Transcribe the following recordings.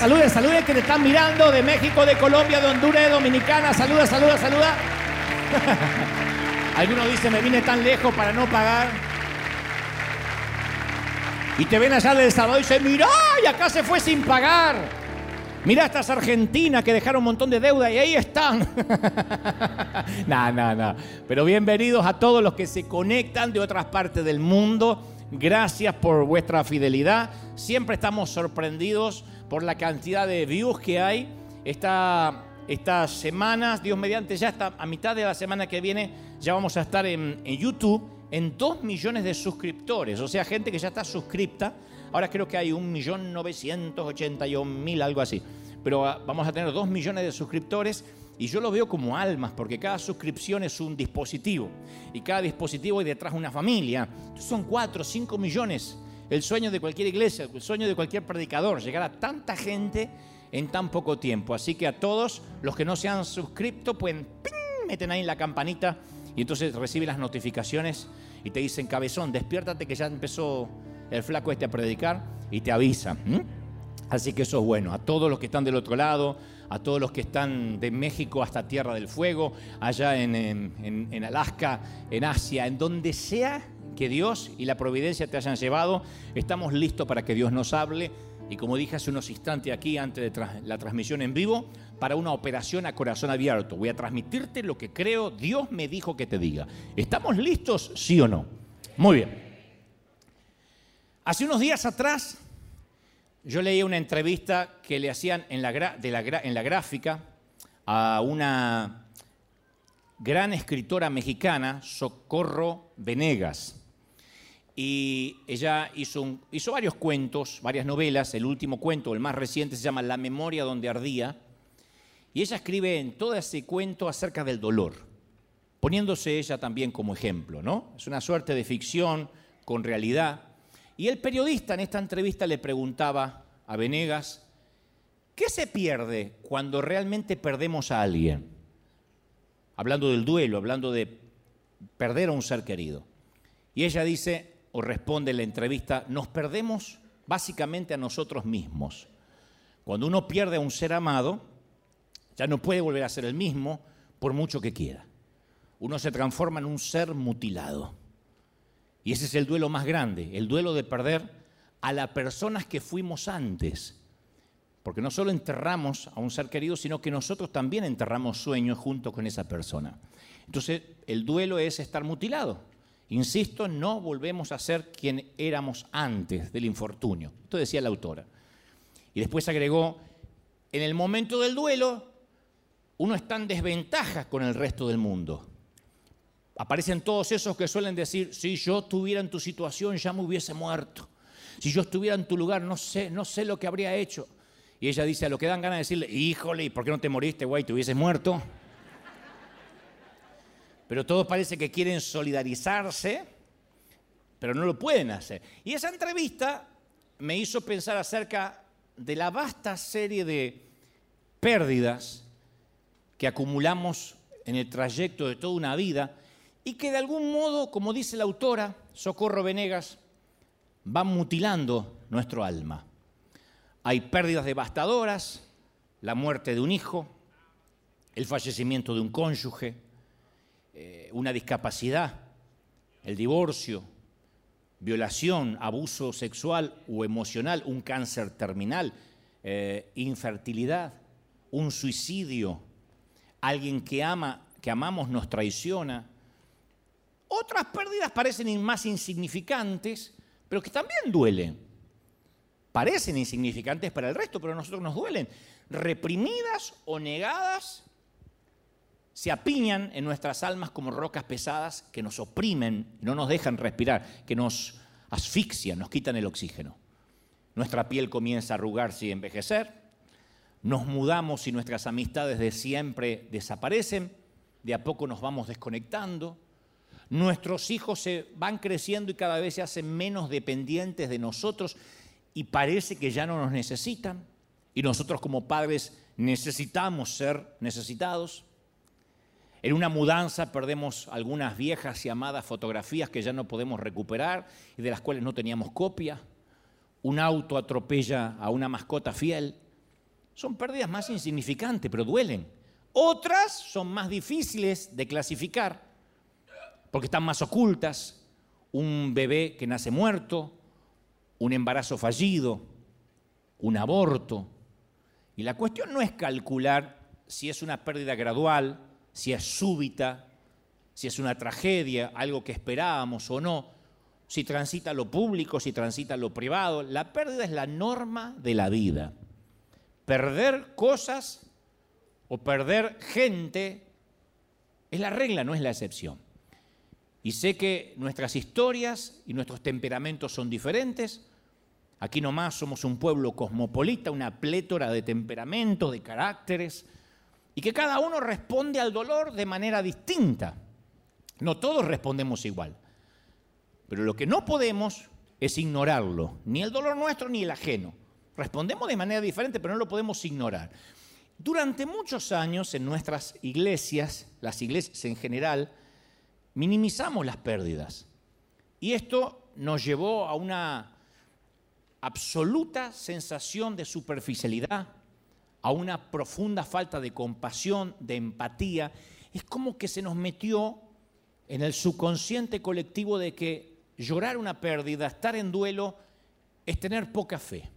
Saluden, saluden que te están mirando de México, de Colombia, de Honduras, de Dominicana. Saluda, saluda, saluda. Algunos dicen, me vine tan lejos para no pagar. Y te ven allá del Salvador y dicen, mirá, y acá se fue sin pagar. Mirá estas argentinas que dejaron un montón de deuda y ahí están. no, no, no. Pero bienvenidos a todos los que se conectan de otras partes del mundo. Gracias por vuestra fidelidad. Siempre estamos sorprendidos por la cantidad de views que hay. Esta, estas semanas, Dios mediante, ya está a mitad de la semana que viene, ya vamos a estar en, en YouTube en 2 millones de suscriptores. O sea, gente que ya está suscripta Ahora creo que hay 1.981.000, algo así. Pero ah, vamos a tener 2 millones de suscriptores y yo lo veo como almas, porque cada suscripción es un dispositivo. Y cada dispositivo hay detrás una familia. son 4, 5 millones. El sueño de cualquier iglesia, el sueño de cualquier predicador, llegar a tanta gente en tan poco tiempo. Así que a todos los que no se han suscrito, pueden, meten ahí la campanita y entonces reciben las notificaciones y te dicen, cabezón, despiértate que ya empezó el flaco este a predicar y te avisa. Así que eso es bueno. A todos los que están del otro lado, a todos los que están de México hasta Tierra del Fuego, allá en, en, Alaska, en Asia, en donde sea que Dios y la providencia te hayan llevado, estamos listos para que Dios nos hable. Y como dije hace unos instantes aquí, antes de la transmisión en vivo, para una operación a corazón abierto. Voy a transmitirte lo que creo Dios me dijo que te diga. ¿Estamos listos, sí o no? Muy bien. Hace unos días atrás yo leí una entrevista que le hacían en la, en la gráfica a una gran escritora mexicana, Socorro Venegas. Y ella hizo, varios cuentos, varias novelas. El último cuento, el más reciente, se llama La memoria donde ardía. Y ella escribe en todo ese cuento acerca del dolor, poniéndose ella también como ejemplo, ¿no? Es una suerte de ficción con realidad. Y el periodista en esta entrevista le preguntaba a Venegas, ¿qué se pierde cuando realmente perdemos a alguien? Hablando del duelo, hablando de perder a un ser querido. Y ella dice, o responde en la entrevista, nos perdemos básicamente a nosotros mismos. Cuando uno pierde a un ser amado, ya no puede volver a ser el mismo por mucho que quiera. Uno se transforma en un ser mutilado. Y ese es el duelo más grande, el duelo de perder a las personas que fuimos antes. Porque no solo enterramos a un ser querido, sino que nosotros también enterramos sueños junto con esa persona. Entonces, el duelo es estar mutilado. Insisto, no volvemos a ser quien éramos antes del infortunio. Esto decía la autora. Y después agregó, en el momento del duelo, uno está en desventaja con el resto del mundo aparecen todos esos que suelen decir, si yo estuviera en tu situación ya me hubiese muerto. Si yo estuviera en tu lugar, no sé, no sé lo que habría hecho. Y ella dice, a lo que dan ganas de decirle, híjole, ¿y por qué no te moriste, güey? ¿Te hubieses muerto? Pero todos parece que quieren solidarizarse, pero no lo pueden hacer. Y esa entrevista me hizo pensar acerca de la vasta serie de pérdidas que acumulamos en el trayecto de toda una vida y que de algún modo, como dice la autora Socorro Venegas, van mutilando nuestro alma. Hay pérdidas devastadoras, la muerte de un hijo, el fallecimiento de un cónyuge, eh, una discapacidad, el divorcio, violación, abuso sexual o emocional, un cáncer terminal, eh, infertilidad, un suicidio, alguien que ama, que amamos nos traiciona, otras pérdidas parecen más insignificantes, pero que también duelen. Parecen insignificantes para el resto, pero a nosotros nos duelen. Reprimidas o negadas, se apiñan en nuestras almas como rocas pesadas que nos oprimen, no nos dejan respirar, que nos asfixian, nos quitan el oxígeno. Nuestra piel comienza a arrugarse y envejecer. Nos mudamos y nuestras amistades de siempre desaparecen. De a poco nos vamos desconectando Nuestros hijos se van creciendo y cada vez se hacen menos dependientes de nosotros y parece que ya no nos necesitan. Y nosotros como padres necesitamos ser necesitados. En una mudanza perdemos algunas viejas y amadas fotografías que ya no podemos recuperar y de las cuales no teníamos copia. un auto atropella a una mascota fiel. Son pérdidas más insignificantes, pero duelen. Otras son más difíciles de clasificar, porque están más ocultas. Un bebé que nace muerto, un embarazo fallido, un aborto. Y la cuestión no es calcular si es una pérdida gradual, si es súbita, si es una tragedia, algo que esperábamos o no, si transita lo público, si transita lo privado. La pérdida es la norma de la vida. Perder cosas o perder gente es la regla, no es la excepción. Y sé que nuestras historias y nuestros temperamentos son diferentes. Aquí nomás somos un pueblo cosmopolita, una plétora de temperamentos, de caracteres, y que cada uno responde al dolor de manera distinta. No todos respondemos igual. Pero lo que no podemos es ignorarlo, ni el dolor nuestro ni el ajeno. Respondemos de manera diferente, pero no lo podemos ignorar. Durante muchos años en nuestras iglesias, las iglesias en general, minimizamos las pérdidas. Y esto nos llevó a una absoluta sensación de superficialidad, a una profunda falta de compasión, de empatía. Es como que se nos metió en el subconsciente colectivo de que llorar una pérdida, estar en duelo, es tener poca fe.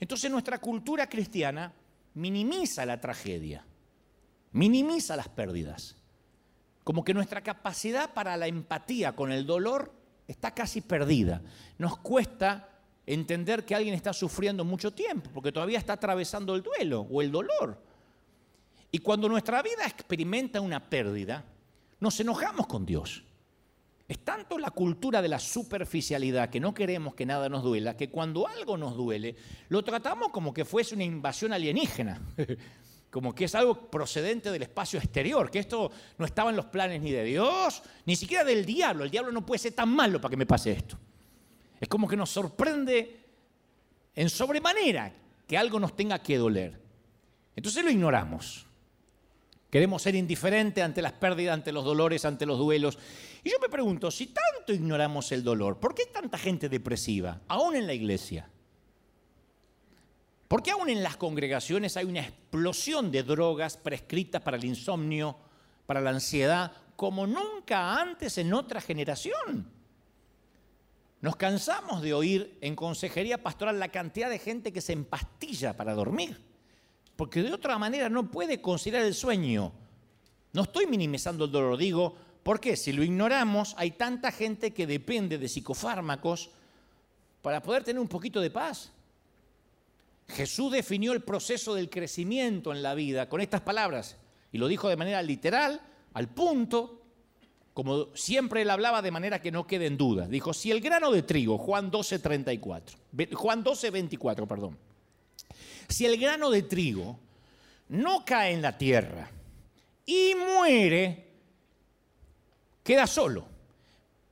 Entonces nuestra cultura cristiana minimiza la tragedia, minimiza las pérdidas. Como que nuestra capacidad para la empatía con el dolor está casi perdida. Nos cuesta entender que alguien está sufriendo mucho tiempo, porque todavía está atravesando el duelo o el dolor. Y cuando nuestra vida experimenta una pérdida, nos enojamos con Dios. Es tanto la cultura de la superficialidad que no queremos que nada nos duela, que cuando algo nos duele, lo tratamos como que fuese una invasión alienígena, como que es algo procedente del espacio exterior, que esto no estaba en los planes ni de Dios, ni siquiera del diablo. El diablo no puede ser tan malo para que me pase esto. Es como que nos sorprende en sobremanera que algo nos tenga que doler. Entonces lo ignoramos. Queremos ser indiferentes ante las pérdidas, ante los dolores, ante los duelos. Y yo me pregunto, si tanto ignoramos el dolor, ¿por qué hay tanta gente depresiva, aún en la iglesia? ¿Por qué aún en las congregaciones hay una explosión de drogas prescritas para el insomnio, para la ansiedad, como nunca antes en otra generación? Nos cansamos de oír en consejería pastoral la cantidad de gente que se empastilla para dormir porque de otra manera no puede considerar el sueño. No estoy minimizando el dolor, digo, ¿por qué? Si lo ignoramos, hay tanta gente que depende de psicofármacos para poder tener un poquito de paz. Jesús definió el proceso del crecimiento en la vida con estas palabras y lo dijo de manera literal, al punto, como siempre él hablaba de manera que no quede en duda. Dijo, si el grano de trigo, Juan 12, 34, Juan 12, 24, perdón. Si el grano de trigo no cae en la tierra y muere, queda solo.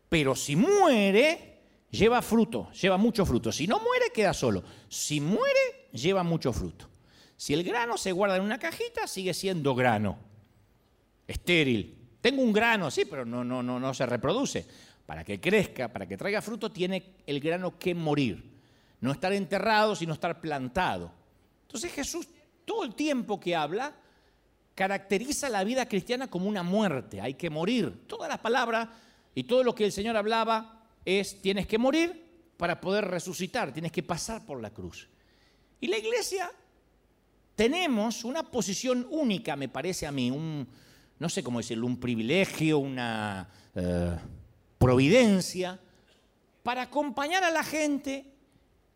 Pero si muere, lleva fruto, lleva mucho fruto. Si no muere, queda solo. Si muere, lleva mucho fruto. Si el grano se guarda en una cajita, sigue siendo grano. Estéril. Tengo un grano, sí, pero no, no, no, no se reproduce. Para que crezca, para que traiga fruto, tiene el grano que morir. No estar enterrado, sino estar plantado. Entonces Jesús todo el tiempo que habla caracteriza la vida cristiana como una muerte, hay que morir. Toda la palabra y todo lo que el Señor hablaba es tienes que morir para poder resucitar, tienes que pasar por la cruz. Y la iglesia tenemos una posición única, me parece a mí, un, no sé cómo decirlo, un privilegio, una eh, providencia, para acompañar a la gente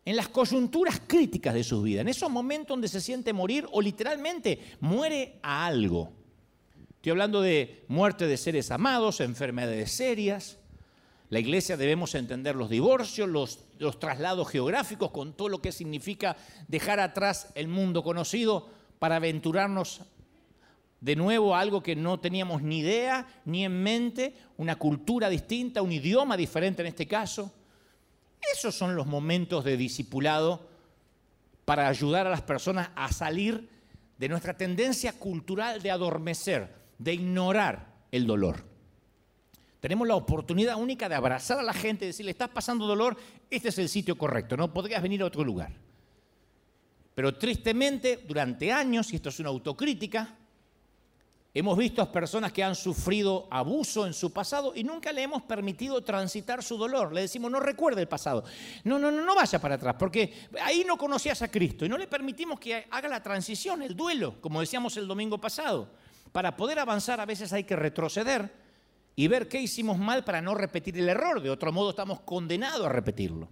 en las coyunturas críticas de su vida, en esos momentos donde se siente morir o literalmente muere a algo. Estoy hablando de muerte de seres amados, enfermedades serias. La iglesia debemos entender los divorcios, los, los traslados geográficos, con todo lo que significa dejar atrás el mundo conocido para aventurarnos de nuevo algo que no teníamos ni idea ni en mente, una cultura distinta, un idioma diferente en este caso. Esos son los momentos de discipulado para ayudar a las personas a salir de nuestra tendencia cultural de adormecer, de ignorar el dolor. Tenemos la oportunidad única de abrazar a la gente decirle, estás pasando dolor, este es el sitio correcto, no podrías venir a otro lugar. Pero tristemente, durante años, y esto es una autocrítica, hemos visto a personas que han sufrido abuso en su pasado y nunca le hemos permitido transitar su dolor. Le decimos, no recuerde el pasado. No, no, no, no vaya para atrás, porque ahí no conocías a Cristo y no le permitimos que haga la transición, el duelo, como decíamos el domingo pasado. Para poder avanzar a veces hay que retroceder y ver qué hicimos mal para no repetir el error. De otro modo estamos condenados a repetirlo.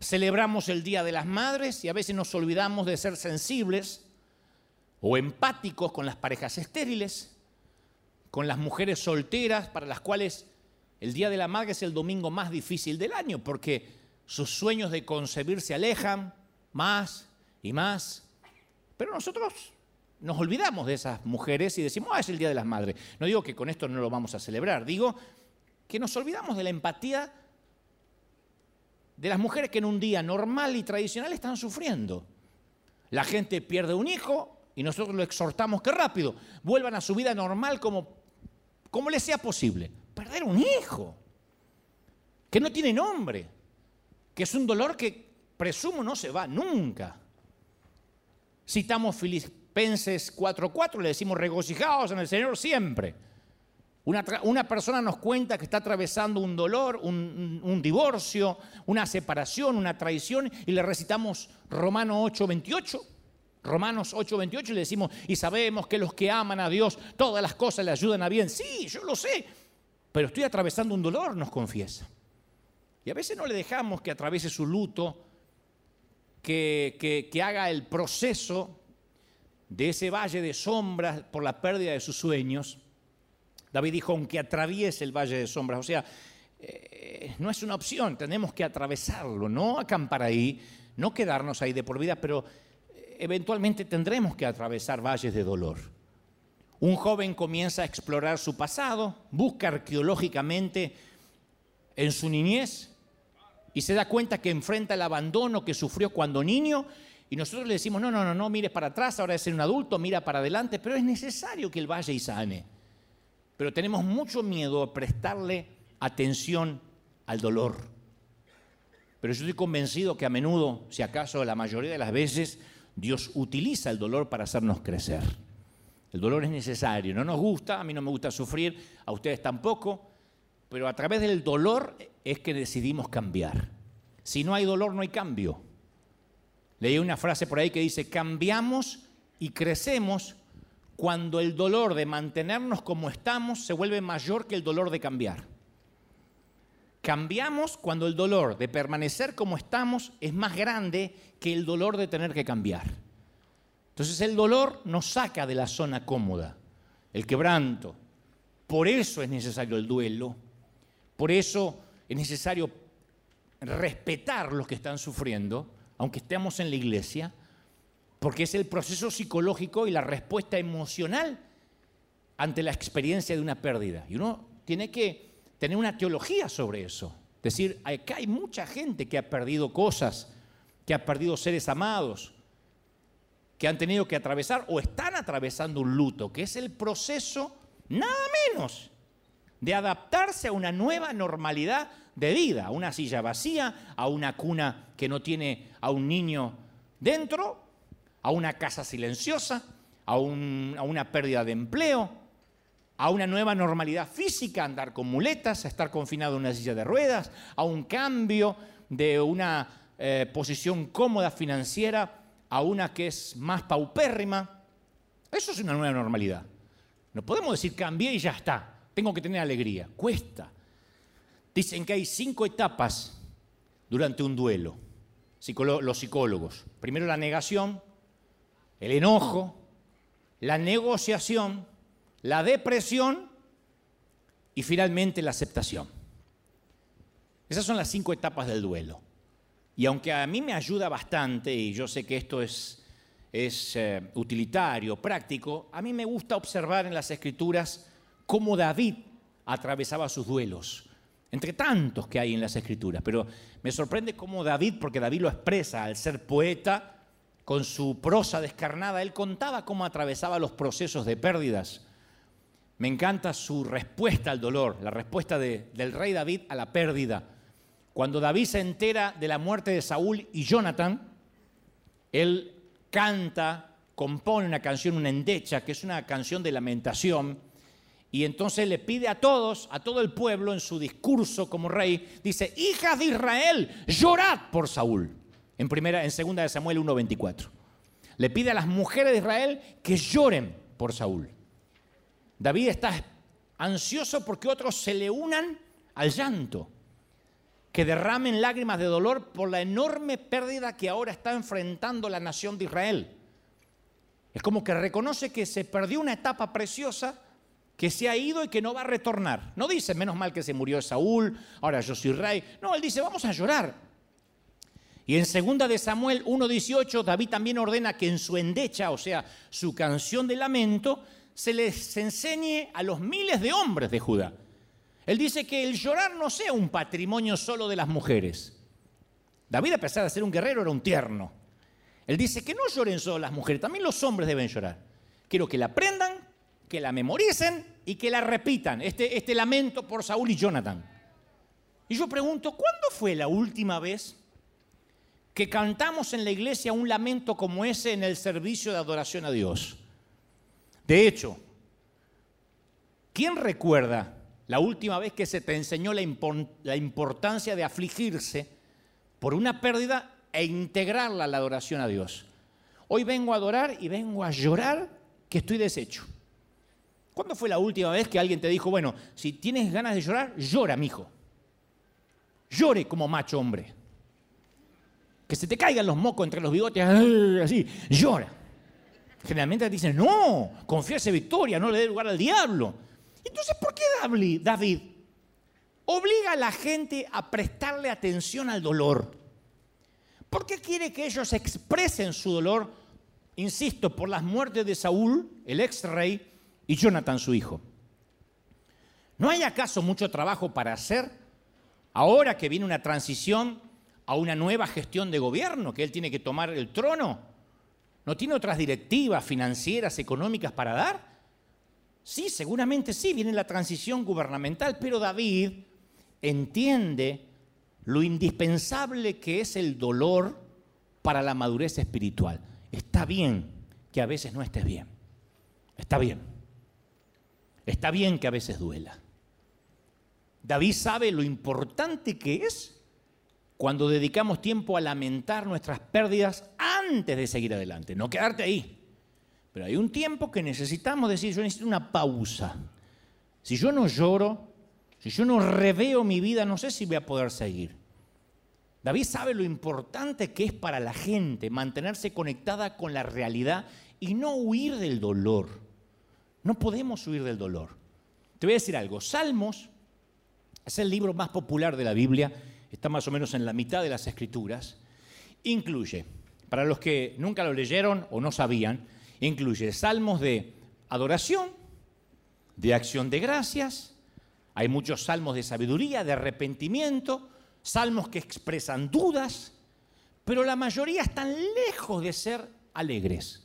Celebramos el Día de las Madres y a veces nos olvidamos de ser sensibles o empáticos con las parejas estériles, con las mujeres solteras para las cuales el Día de la Madre es el domingo más difícil del año porque sus sueños de concebir se alejan más y más. Pero nosotros nos olvidamos de esas mujeres y decimos, ah, es el Día de las Madres. No digo que con esto no lo vamos a celebrar, digo que nos olvidamos de la empatía de las mujeres que en un día normal y tradicional están sufriendo. La gente pierde un hijo y nosotros lo exhortamos que rápido vuelvan a su vida normal como, como les sea posible. Perder un hijo, que no tiene nombre, que es un dolor que presumo no se va nunca. Citamos Filipenses 4:4, le decimos regocijados en el Señor siempre. Una, una, persona nos cuenta que está atravesando un dolor, un, un, divorcio, una separación, una traición, y le recitamos Romano 8:28. Romanos 8:28 le decimos, y sabemos que los que aman a Dios, todas las cosas le ayudan a bien. Sí, yo lo sé, pero estoy atravesando un dolor, nos confiesa. Y a veces no le dejamos que atraviese su luto, que, que, haga el proceso de ese valle de sombras por la pérdida de sus sueños. David dijo, aunque atraviese el valle de sombras, o sea, eh, no es una opción, tenemos que atravesarlo, no acampar ahí, no quedarnos ahí de por vida, pero eventualmente tendremos que atravesar valles de dolor. Un joven comienza a explorar su pasado, busca arqueológicamente en su niñez y se da cuenta que enfrenta el abandono que sufrió cuando niño y nosotros le decimos, no, no, no, no mires para atrás, ahora es un adulto, mira para adelante, pero es necesario que él vaya y sane. Pero tenemos mucho miedo a prestarle atención al dolor. Pero yo estoy convencido que a menudo, si acaso la mayoría de las veces, Dios utiliza el dolor para hacernos crecer. El dolor es necesario, no nos gusta, a mí no me gusta sufrir, a ustedes tampoco, pero a través del dolor es que decidimos cambiar. Si no hay dolor, no hay cambio. Leí una frase por ahí que dice, cambiamos y crecemos cuando el dolor de mantenernos como estamos se vuelve mayor que el dolor de cambiar. Cambiamos cuando el dolor de permanecer como estamos es más grande que el dolor de tener que cambiar. Entonces el dolor nos saca de la zona cómoda, el quebranto. Por eso es necesario el duelo, por eso es necesario respetar los que están sufriendo, aunque estemos en la iglesia, porque es el proceso psicológico y la respuesta emocional ante la experiencia de una pérdida. Y uno tiene que tener una teología sobre eso. Decir, acá hay mucha gente que ha perdido cosas, que ha perdido seres amados, que han tenido que atravesar o están atravesando un luto, que es el proceso nada menos de adaptarse a una nueva normalidad de vida, a una silla vacía, a una cuna que no tiene a un niño dentro, a una casa silenciosa, a, una pérdida de empleo, a una nueva normalidad física, andar con muletas, a estar confinado en una silla de ruedas, a un cambio de una eh, posición cómoda financiera a una que es más paupérrima. Eso es una nueva normalidad. No podemos decir cambié y ya está. Tengo que tener alegría. Cuesta. Dicen que hay cinco etapas durante un duelo, los psicólogos. Primero la negación, el enojo, la negociación, la depresión y finalmente la aceptación. Esas son las cinco etapas del duelo. Y aunque a mí me ayuda bastante, y yo sé que esto es, es eh, utilitario, práctico, a mí me gusta observar en las escrituras cómo David atravesaba sus duelos entre tantos que hay en las escrituras. Pero me sorprende cómo David, porque David lo expresa al ser poeta, con su prosa descarnada, él contaba cómo atravesaba los procesos de pérdidas. Me encanta su respuesta al dolor, la respuesta del rey David a la pérdida. Cuando David se entera de la muerte de Saúl y Jonathan, él canta, compone una canción, una endecha, que es una canción de lamentación, y entonces le pide a todos, a todo el pueblo, en su discurso como rey, dice, hijas de Israel, llorad por Saúl. En, primera, en segunda de Samuel 1.24. Le pide a las mujeres de Israel que lloren por Saúl. David está ansioso porque otros se le unan al llanto, que derramen lágrimas de dolor por la enorme pérdida que ahora está enfrentando la nación de Israel. Es como que reconoce que se perdió una etapa preciosa, que se ha ido y que no va a retornar. No dice, menos mal que se murió Saúl, ahora yo soy rey. No, él dice, vamos a llorar. Y en segunda de Samuel 1.18, David también ordena que en su endecha, o sea, su canción de lamento, se les enseñe a los miles de hombres de Judá. Él dice que el llorar no sea un patrimonio solo de las mujeres. David, a pesar de ser un guerrero, era un tierno. Él dice que no lloren solo las mujeres, también los hombres deben llorar. Quiero que la aprendan, que la memoricen y que la repitan, este, este lamento por Saúl y Jonathan. Y yo pregunto, ¿cuándo fue la última vez que cantamos en la iglesia un lamento como ese en el servicio de adoración a Dios? De hecho, ¿quién recuerda la última vez que se te enseñó la, importancia de afligirse por una pérdida e integrarla a la adoración a Dios? Hoy vengo a adorar y vengo a llorar que estoy deshecho. ¿Cuándo fue la última vez que alguien te dijo, bueno, si tienes ganas de llorar, llora, mijo? Llore como macho hombre que se te caigan los mocos entre los bigotes, así, llora. Generalmente dicen, no, confiese victoria, no le dé lugar al diablo. Entonces, ¿por qué David obliga a la gente a prestarle atención al dolor? ¿Por qué quiere que ellos expresen su dolor, insisto, por las muertes de Saúl, el ex rey, y Jonathan, su hijo? ¿No hay acaso mucho trabajo para hacer ahora que viene una transición a una nueva gestión de gobierno, que él tiene que tomar el trono? ¿No tiene otras directivas financieras, económicas para dar? Sí, seguramente sí, viene la transición gubernamental, pero David entiende lo indispensable que es el dolor para la madurez espiritual. Está bien que a veces no estés bien. Está bien. Está bien que a veces duela. David sabe lo importante que es cuando dedicamos tiempo a lamentar nuestras pérdidas antes de seguir adelante, no quedarte ahí. Pero hay un tiempo que necesitamos decir, yo necesito una pausa. Si yo no lloro, si yo no reveo mi vida, no sé si voy a poder seguir. David sabe lo importante que es para la gente mantenerse conectada con la realidad y no huir del dolor. No podemos huir del dolor. Te voy a decir algo, Salmos es el libro más popular de la Biblia está más o menos en la mitad de las escrituras, incluye, para los que nunca lo leyeron o no sabían, incluye salmos de adoración, de acción de gracias, hay muchos salmos de sabiduría, de arrepentimiento, salmos que expresan dudas, pero la mayoría están lejos de ser alegres.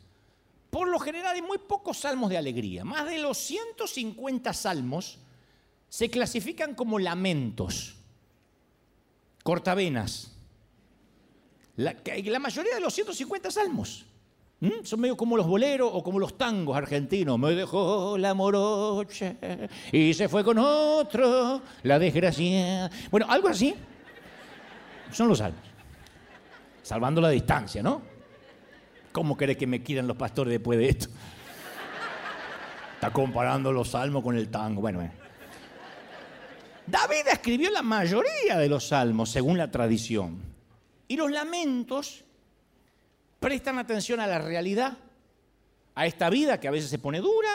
Por lo general hay muy pocos salmos de alegría. Más de los 150 salmos se clasifican como lamentos cortavenas. La, mayoría de los 150 salmos son medio como los boleros o como los tangos argentinos. Me dejó la morocha y se fue con otro, la desgracia. Bueno, algo así son los salmos. Salvando la distancia, ¿no? ¿Cómo querés que me quieran los pastores después de esto? Está comparando los salmos con el tango. Bueno, bueno. David escribió la mayoría de los salmos, según la tradición. Y los lamentos prestan atención a la realidad, a esta vida que a veces se pone dura,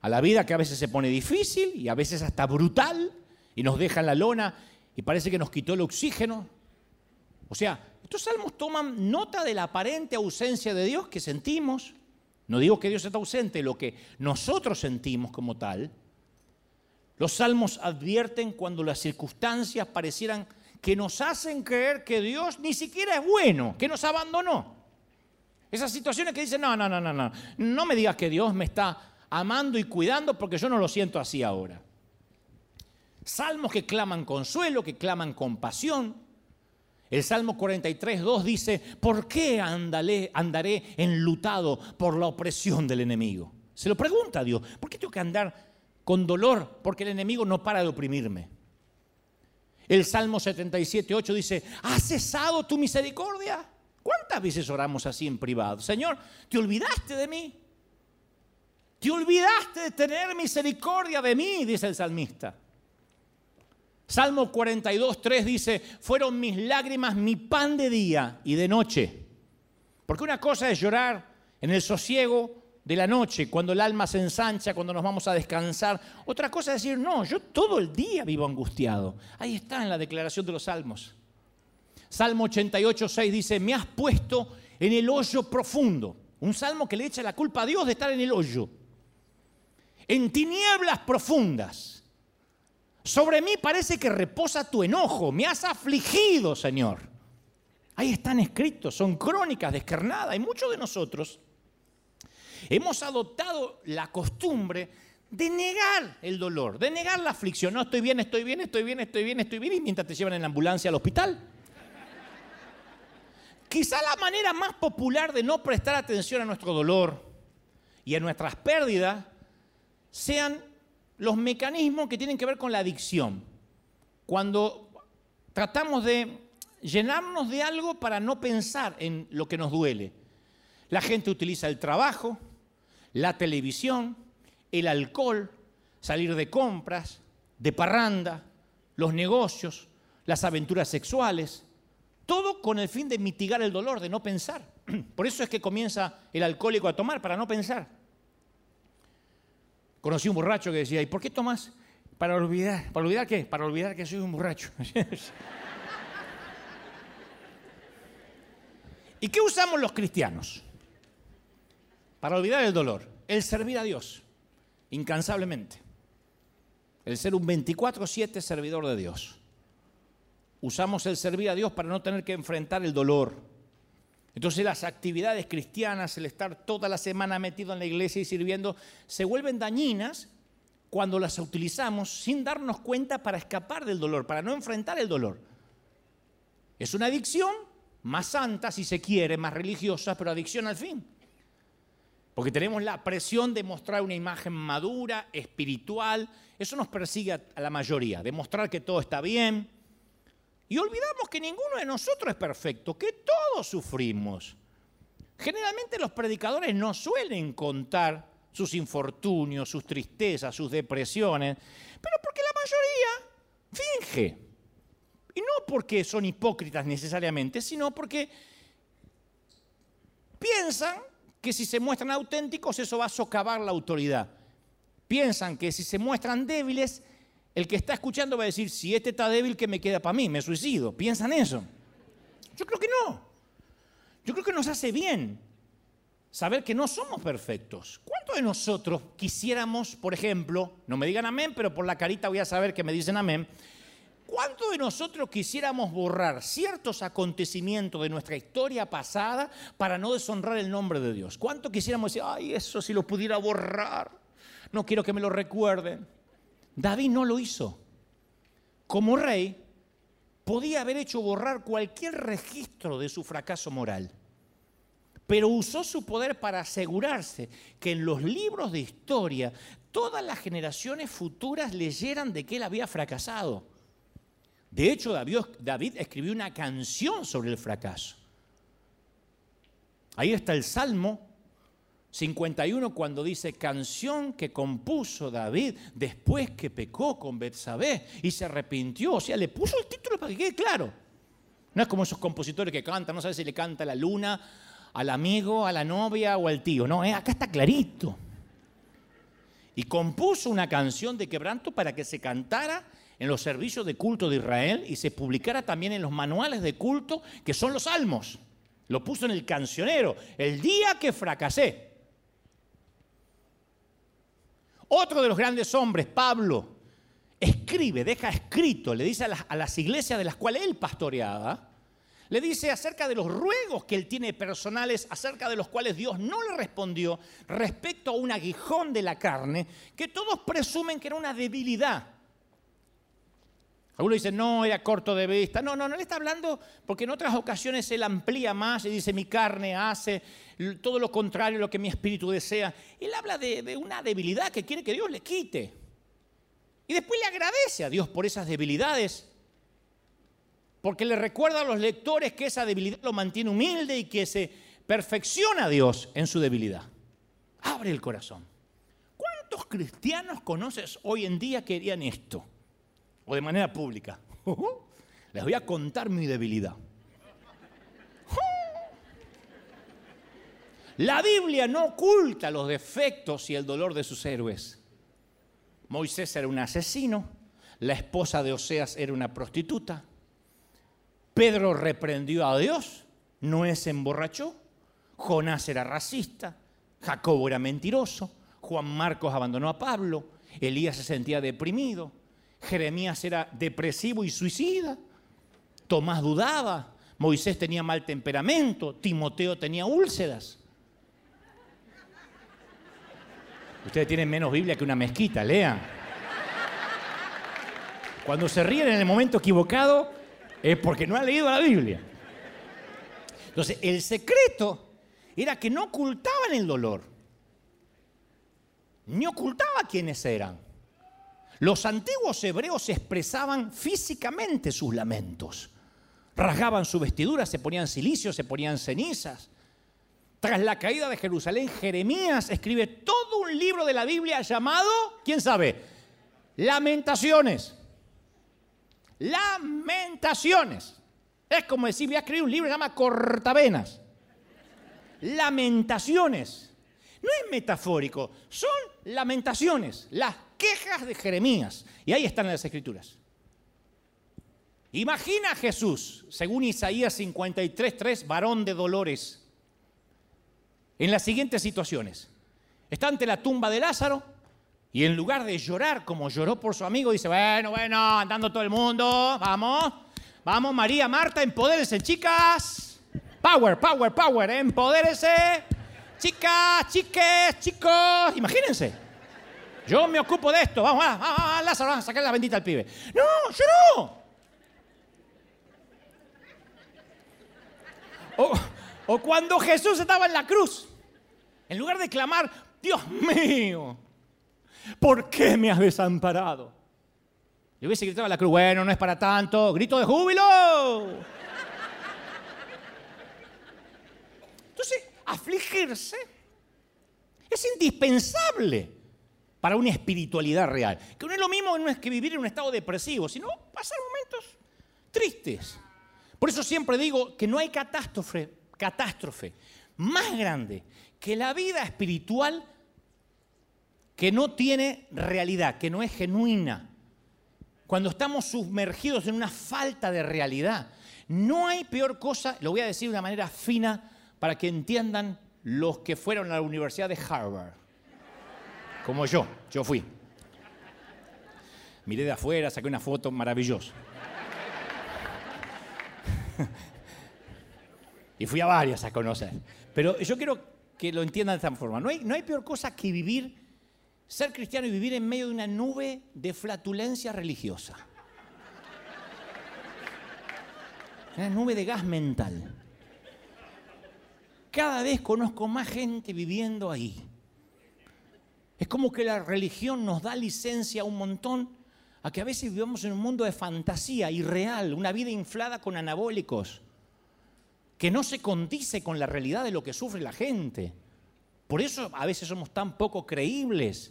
a la vida que a veces se pone difícil y a veces hasta brutal y nos deja en la lona y parece que nos quitó el oxígeno. O sea, estos salmos toman nota de la aparente ausencia de Dios que sentimos. No digo que Dios está ausente, lo que nosotros sentimos como tal. Los salmos advierten cuando las circunstancias parecieran que nos hacen creer que Dios ni siquiera es bueno, que nos abandonó. Esas situaciones que dicen, no, no, no, no, no, no me digas que Dios me está amando y cuidando porque yo no lo siento así ahora. Salmos que claman consuelo, que claman compasión. El Salmo 43, 2 dice, ¿por qué andaré, enlutado por la opresión del enemigo? Se lo pregunta a Dios, ¿por qué tengo que andar con dolor? Porque el enemigo no para de oprimirme. El Salmo 77, 8 dice, ¿has cesado tu misericordia? ¿Cuántas veces oramos así en privado? Señor, ¿te olvidaste de mí? ¿Te olvidaste de tener misericordia de mí? Dice el salmista. Salmo 42, 3 dice, fueron mis lágrimas mi pan de día y de noche. Porque una cosa es llorar en el sosiego de la noche, cuando el alma se ensancha, cuando nos vamos a descansar. Otra cosa es decir, no, yo todo el día vivo angustiado. Ahí está en la declaración de los salmos. Salmo 88, 6 dice, me has puesto en el hoyo profundo. Un salmo que le echa la culpa a Dios de estar en el hoyo. En tinieblas profundas sobre mí parece que reposa tu enojo, me has afligido, Señor. Ahí están escritos, son crónicas descarnadas y muchos de nosotros hemos adoptado la costumbre de negar el dolor, de negar la aflicción. No, estoy bien, estoy bien, estoy bien, estoy bien, estoy bien, y mientras te llevan en la ambulancia al hospital. Quizá la manera más popular de no prestar atención a nuestro dolor y a nuestras pérdidas sean los mecanismos que tienen que ver con la adicción. Cuando tratamos de llenarnos de algo para no pensar en lo que nos duele. La gente utiliza el trabajo, la televisión, el alcohol, salir de compras, de parranda, los negocios, las aventuras sexuales, todo con el fin de mitigar el dolor, de no pensar. Por eso es que comienza el alcohólico a tomar, para no pensar. Conocí un borracho que decía, ¿y por qué tomas? Para olvidar. ¿Para olvidar qué? Para olvidar que soy un borracho. ¿Y qué usamos los cristianos? Para olvidar el dolor. El servir a Dios, incansablemente. El ser un 24/7 servidor de Dios. Usamos el servir a Dios para no tener que enfrentar el dolor, entonces las actividades cristianas, el estar toda la semana metido en la iglesia y sirviendo, se vuelven dañinas cuando las utilizamos sin darnos cuenta para escapar del dolor, para no enfrentar el dolor. Es una adicción más santa, si se quiere, más religiosa, pero adicción al fin. Porque tenemos la presión de mostrar una imagen madura, espiritual. Eso nos persigue a la mayoría, demostrar que todo está bien, y olvidamos que ninguno de nosotros es perfecto, que todos sufrimos. Generalmente los predicadores no suelen contar sus infortunios, sus tristezas, sus depresiones, pero porque la mayoría finge. Y no porque son hipócritas necesariamente, sino porque piensan que si se muestran auténticos eso va a socavar la autoridad. Piensan que si se muestran débiles el que está escuchando va a decir, si este está débil, ¿qué me queda para mí? Me suicido. ¿Piensan eso? Yo creo que no. Yo creo que nos hace bien saber que no somos perfectos. ¿Cuántos de nosotros quisiéramos, por ejemplo, no me digan amén, pero por la carita voy a saber que me dicen amén, ¿cuántos de nosotros quisiéramos borrar ciertos acontecimientos de nuestra historia pasada para no deshonrar el nombre de Dios? ¿Cuánto quisiéramos decir, ay, eso si lo pudiera borrar? No quiero que me lo recuerden. David no lo hizo. Como rey, podía haber hecho borrar cualquier registro de su fracaso moral, pero usó su poder para asegurarse que en los libros de historia todas las generaciones futuras leyeran de que él había fracasado. De hecho, David, escribió una canción sobre el fracaso. Ahí está el Salmo 51 cuando dice canción que compuso David después que pecó con Betsabé y se arrepintió, o sea, le puso el título para que quede claro. No es como esos compositores que cantan, no sabes si le canta a la luna, al amigo, a la novia o al tío, no, eh, acá está clarito. Y compuso una canción de quebranto para que se cantara en los servicios de culto de Israel y se publicara también en los manuales de culto que son los salmos. Lo puso en el cancionero, el día que fracasé. Otro de los grandes hombres, Pablo, escribe, deja escrito, le dice a las, iglesias de las cuales él pastoreaba, le dice acerca de los ruegos que él tiene personales, acerca de los cuales Dios no le respondió respecto a un aguijón de la carne, que todos presumen que era una debilidad. Algunos dicen, no, era corto de vista. No, no, no le está hablando porque en otras ocasiones él amplía más y dice, mi carne hace todo lo contrario a lo que mi espíritu desea. Él habla de, una debilidad que quiere que Dios le quite. Y después le agradece a Dios por esas debilidades porque le recuerda a los lectores que esa debilidad lo mantiene humilde y que se perfecciona a Dios en su debilidad. Abre el corazón. ¿Cuántos cristianos conoces hoy en día que harían esto? O de manera pública. Les voy a contar mi debilidad. La Biblia no oculta los defectos y el dolor de sus héroes. Moisés era un asesino, la esposa de Oseas era una prostituta, Pedro reprendió a Dios, Noé se emborrachó, Jonás era racista, Jacobo era mentiroso, Juan Marcos abandonó a Pablo, Elías se sentía deprimido, Jeremías era depresivo y suicida, Tomás dudaba, Moisés tenía mal temperamento, Timoteo tenía úlceras. Ustedes tienen menos Biblia que una mezquita, lean. Cuando se ríen en el momento equivocado, es porque no ha leído la Biblia. Entonces, el secreto era que no ocultaban el dolor, ni ocultaba quiénes eran. Los antiguos hebreos expresaban físicamente sus lamentos. Rasgaban su vestidura, se ponían silicio, se ponían cenizas. Tras la caída de Jerusalén, Jeremías escribe todo un libro de la Biblia llamado, ¿quién sabe? Lamentaciones. Lamentaciones. Es como decir, voy a escribir un libro que se llama Cortavenas. Lamentaciones. No es metafórico, son lamentaciones, las quejas de Jeremías. Y ahí están las escrituras. Imagina a Jesús, según Isaías 53.3, varón de dolores, en las siguientes situaciones. Está ante la tumba de Lázaro, y en lugar de llorar como lloró por su amigo, dice, bueno, bueno, andando todo el mundo, vamos, vamos, María, Marta, empodérense, chicas. Power, power, power, empodérense. Chicas, chiques, chicos, imagínense. Yo me ocupo de esto, vamos, vamos, Lázaro, vamos a sacar la bendita al pibe. No, lloró. O, o cuando Jesús estaba en la cruz, en lugar de clamar, Dios mío, ¿por qué me has desamparado? Le hubiese gritado a la cruz, bueno, no es para tanto, grito de júbilo. Entonces, afligirse es indispensable para una espiritualidad real. Que no es lo mismo que vivir en un estado depresivo, sino pasar momentos tristes. Por eso siempre digo que no hay catástrofe, catástrofe más grande que la vida espiritual que no tiene realidad, que no es genuina. Cuando estamos sumergidos en una falta de realidad, no hay peor cosa, lo voy a decir de una manera fina para que entiendan los que fueron a la Universidad de Harvard. Como yo, yo fui. Miré de afuera, saqué una foto maravillosa. y fui a varias a conocer. Pero yo quiero que lo entiendan de esta forma. No hay, no hay peor cosa que vivir ser cristiano y vivir en medio de una nube de flatulencia religiosa. Una nube de gas mental. Cada vez conozco más gente viviendo ahí. Es como que la religión nos da licencia un montón a que a veces vivamos en un mundo de fantasía irreal, una vida inflada con anabólicos, que no se condice con la realidad de lo que sufre la gente. Por eso a veces somos tan poco creíbles.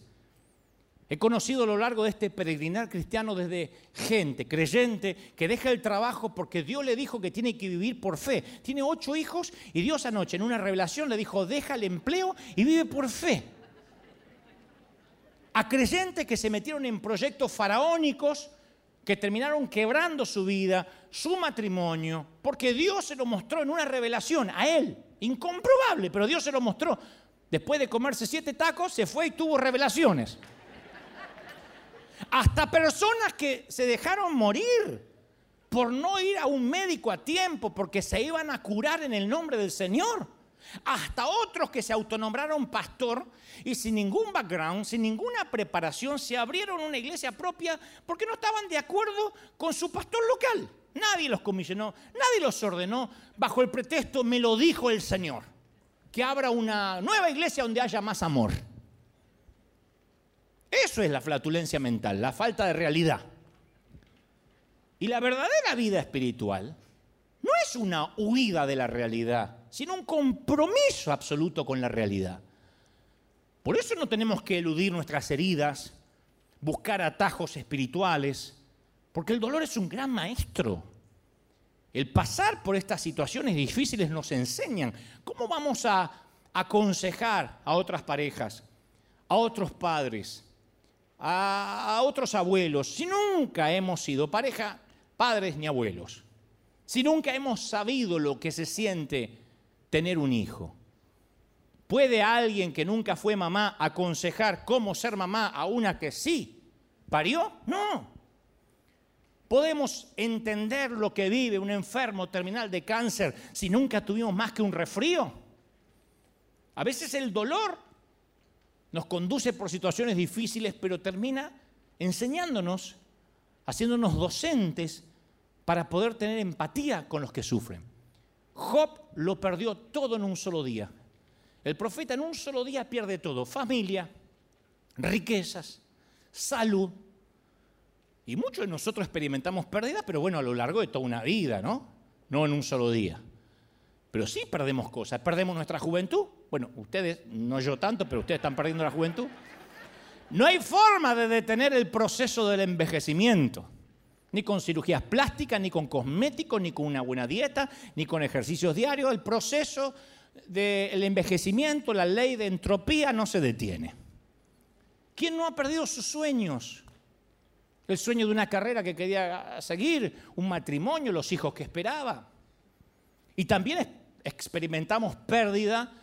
He conocido a lo largo de este peregrinar cristiano desde gente, creyente, que deja el trabajo porque Dios le dijo que tiene que vivir por fe. Tiene ocho hijos y Dios anoche en una revelación le dijo, deja el empleo y vive por fe. A creyentes que se metieron en proyectos faraónicos, que terminaron quebrando su vida, su matrimonio, porque Dios se lo mostró en una revelación a él, incomprobable, pero Dios se lo mostró. Después de comerse siete tacos, se fue y tuvo revelaciones. Hasta personas que se dejaron morir por no ir a un médico a tiempo, porque se iban a curar en el nombre del Señor. Hasta otros que se autonombraron pastor y sin ningún background, sin ninguna preparación, se abrieron una iglesia propia porque no estaban de acuerdo con su pastor local. Nadie los comisionó, nadie los ordenó bajo el pretexto, me lo dijo el Señor, que abra una nueva iglesia donde haya más amor. Eso es la flatulencia mental, la falta de realidad. Y la verdadera vida espiritual no es una huida de la realidad, sino un compromiso absoluto con la realidad. Por eso no tenemos que eludir nuestras heridas, buscar atajos espirituales, porque el dolor es un gran maestro. El pasar por estas situaciones difíciles nos enseñan cómo vamos a aconsejar a otras parejas, a otros padres, a, otros abuelos, si nunca hemos sido pareja, padres ni abuelos, si nunca hemos sabido lo que se siente tener un hijo. ¿Puede alguien que nunca fue mamá aconsejar cómo ser mamá a una que sí parió? No. ¿Podemos entender lo que vive un enfermo terminal de cáncer si nunca tuvimos más que un resfrío? A veces el dolor nos conduce por situaciones difíciles, pero termina enseñándonos, haciéndonos docentes para poder tener empatía con los que sufren. Job lo perdió todo en un solo día. El profeta en un solo día pierde todo, familia, riquezas, salud. Y muchos de nosotros experimentamos pérdidas, pero bueno, a lo largo de toda una vida, ¿no? No en un solo día. Pero sí perdemos cosas. Perdemos nuestra juventud. Bueno, ustedes, no yo tanto, pero ustedes están perdiendo la juventud. No hay forma de detener el proceso del envejecimiento. Ni con cirugías plásticas, ni con cosméticos, ni con una buena dieta, ni con ejercicios diarios. El proceso del envejecimiento, la ley de entropía no se detiene. ¿Quién no ha perdido sus sueños? El sueño de una carrera que quería seguir, un matrimonio, los hijos que esperaba. Y también experimentamos pérdida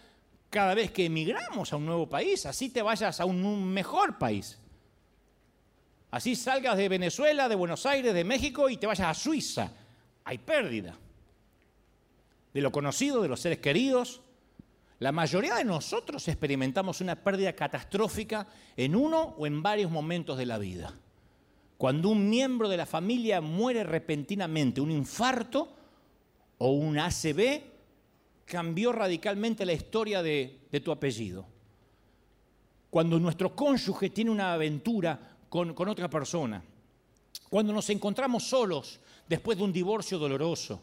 cada vez que emigramos a un nuevo país, así te vayas a un mejor país. Así salgas de Venezuela, de Buenos Aires, de México y te vayas a Suiza. Hay pérdida. De lo conocido, de los seres queridos. La mayoría de nosotros experimentamos una pérdida catastrófica en uno o en varios momentos de la vida. Cuando un miembro de la familia muere repentinamente, un infarto o un ACB cambió radicalmente la historia de, tu apellido. Cuando nuestro cónyuge tiene una aventura con, otra persona. Cuando nos encontramos solos después de un divorcio doloroso.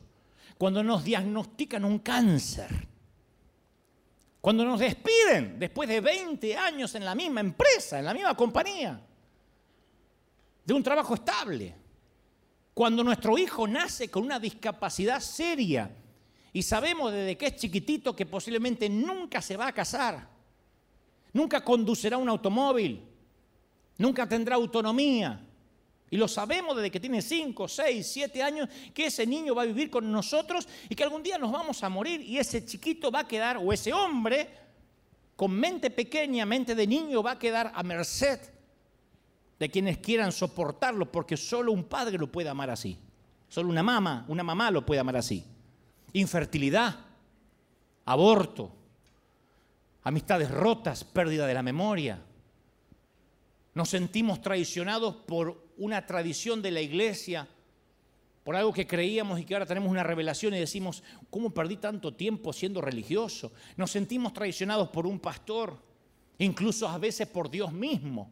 Cuando nos diagnostican un cáncer. Cuando nos despiden después de 20 años en la misma empresa, en la misma compañía. De un trabajo estable cuando nuestro hijo nace con una discapacidad seria y sabemos desde que es chiquitito que posiblemente nunca se va a casar, nunca conducirá un automóvil, nunca tendrá autonomía. Y lo sabemos desde que tiene 5, 6, 7 años, que ese niño va a vivir con nosotros y que algún día nos vamos a morir y ese chiquito va a quedar, o ese hombre con mente pequeña, mente de niño, va a quedar a merced de quienes quieran soportarlo, porque solo un padre lo puede amar así. Solo una mamá, una mamá lo puede amar así. Infertilidad, aborto, amistades rotas, pérdida de la memoria. Nos sentimos traicionados por una tradición de la iglesia, por algo que creíamos y que ahora tenemos una revelación y decimos, ¿cómo perdí tanto tiempo siendo religioso? Nos sentimos traicionados por un pastor, incluso a veces por Dios mismo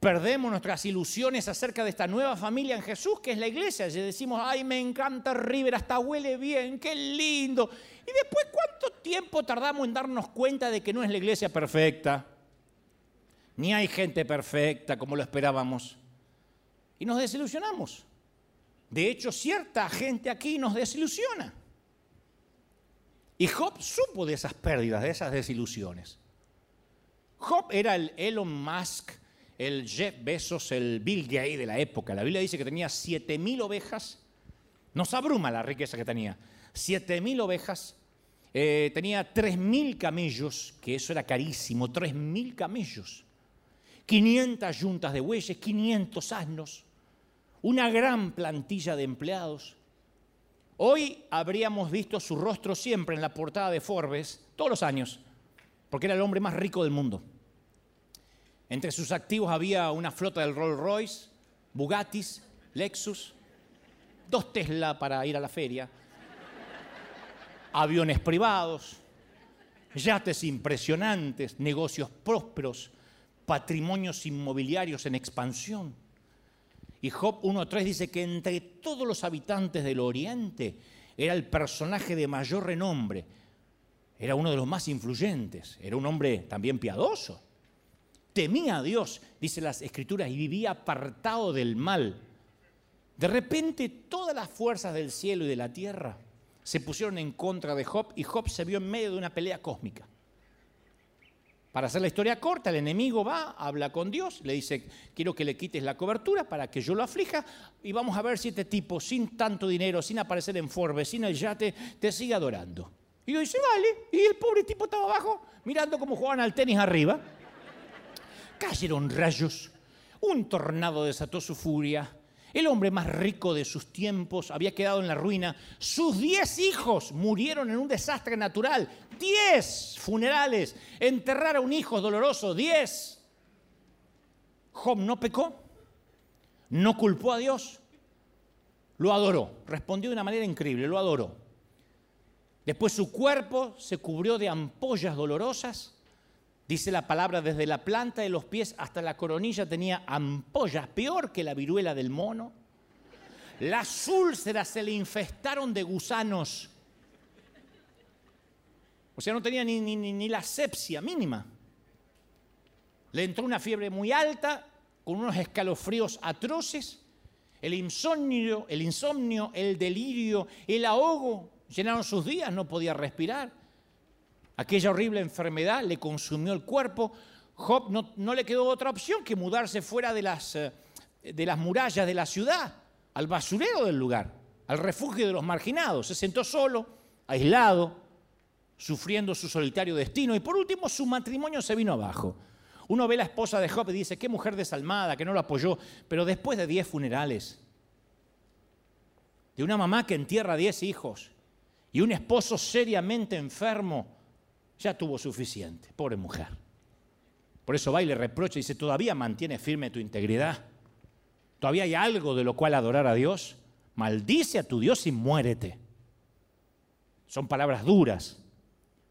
perdemos nuestras ilusiones acerca de esta nueva familia en Jesús, que es la iglesia. Y decimos, ay, me encanta River, hasta huele bien, qué lindo. Y después, ¿cuánto tiempo tardamos en darnos cuenta de que no es la iglesia perfecta? Ni hay gente perfecta como lo esperábamos. Y nos desilusionamos. De hecho, cierta gente aquí nos desilusiona. Y Job supo de esas pérdidas, de esas desilusiones. Job era el Elon Musk el Jeff Bezos, el Bill Gates de la época. La Biblia dice que tenía 7.000 ovejas. Nos abruma la riqueza que tenía. 7.000 ovejas. Eh, tenía 3.000 camellos, que eso era carísimo, 3.000 camellos. 500 yuntas de bueyes, 500 asnos. una gran plantilla de empleados. Hoy habríamos visto su rostro siempre en la portada de Forbes, todos los años, porque era el hombre más rico del mundo. Entre sus activos había una flota del Rolls Royce, Bugattis, Lexus, dos Tesla para ir a la feria, aviones privados, yates impresionantes, negocios prósperos, patrimonios inmobiliarios en expansión. Y Job 1.3 dice que entre todos los habitantes del Oriente era el personaje de mayor renombre, era uno de los más influyentes, era un hombre también piadoso. Temía a Dios, dice las escrituras, y vivía apartado del mal. De repente todas las fuerzas del cielo y de la tierra se pusieron en contra de Job y Job se vio en medio de una pelea cósmica. Para hacer la historia corta, el enemigo va, habla con Dios, le dice, quiero que le quites la cobertura para que yo lo aflija y vamos a ver si este tipo, sin tanto dinero, sin aparecer en Forbes, sin el yate, te sigue adorando. Y yo dice, vale. Y el pobre tipo estaba abajo, mirando cómo jugaban al tenis arriba. Cayeron rayos, un tornado desató su furia, el hombre más rico de sus tiempos había quedado en la ruina. Sus diez hijos murieron en un desastre natural. Diez funerales. Enterrar a un hijo doloroso. Diez. Job no pecó. No culpó a Dios. Lo adoró. Respondió de una manera increíble. Lo adoró. Después su cuerpo se cubrió de ampollas dolorosas. Dice la palabra, desde la planta de los pies hasta la coronilla tenía ampollas, peor que la viruela del mono. Las úlceras se le infestaron de gusanos. O sea, no tenía ni, ni, la sepsia mínima. Le entró una fiebre muy alta, con unos escalofríos atroces. El insomnio, el insomnio, el delirio, el ahogo llenaron sus días, no podía respirar. Aquella horrible enfermedad le consumió el cuerpo. Job no, le quedó otra opción que mudarse fuera de las, eh, de las murallas de la ciudad, al basurero del lugar, al refugio de los marginados. Se sentó solo, aislado, sufriendo su solitario destino. Y por último, su matrimonio se vino abajo. Uno ve a la esposa de Job y dice, qué mujer desalmada, que no lo apoyó. Pero después de diez funerales, de una mamá que entierra diez hijos y un esposo seriamente enfermo, ya tuvo suficiente, pobre mujer. Por eso va y le reprocha y dice, todavía mantiene firme tu integridad. Todavía hay algo de lo cual adorar a Dios. Maldice a tu Dios y muérete. Son palabras duras,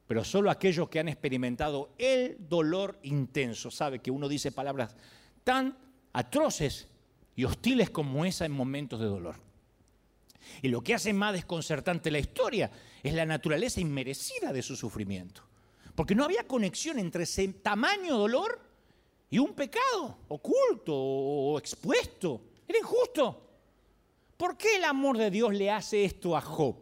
pero solo aquellos que han experimentado el dolor intenso sabe que uno dice palabras tan atroces y hostiles como esa en momentos de dolor. Y lo que hace más desconcertante la historia es la naturaleza inmerecida de su sufrimiento. Porque no había conexión entre ese tamaño dolor y un pecado oculto o expuesto. Era injusto. ¿Por qué el amor de Dios le hace esto a Job?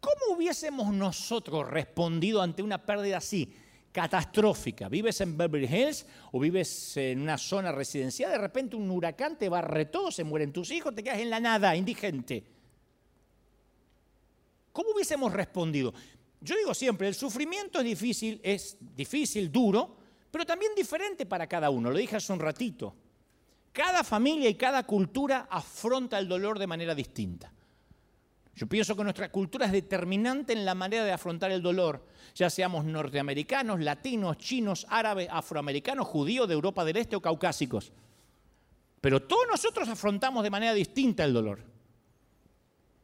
¿Cómo hubiésemos nosotros respondido ante una pérdida así, catastrófica? ¿Vives en Beverly Hills o vives en una zona residencial? De repente un huracán te barre todo, se mueren tus hijos, te quedas en la nada, indigente. ¿Cómo hubiésemos respondido? Yo digo siempre, el sufrimiento es difícil, es difícil, duro, pero también diferente para cada uno. Lo dije hace un ratito. Cada familia y cada cultura afronta el dolor de manera distinta. Yo pienso que nuestra cultura es determinante en la manera de afrontar el dolor, ya seamos norteamericanos, latinos, chinos, árabes, afroamericanos, judíos de Europa del Este o caucásicos. Pero todos nosotros afrontamos de manera distinta el dolor.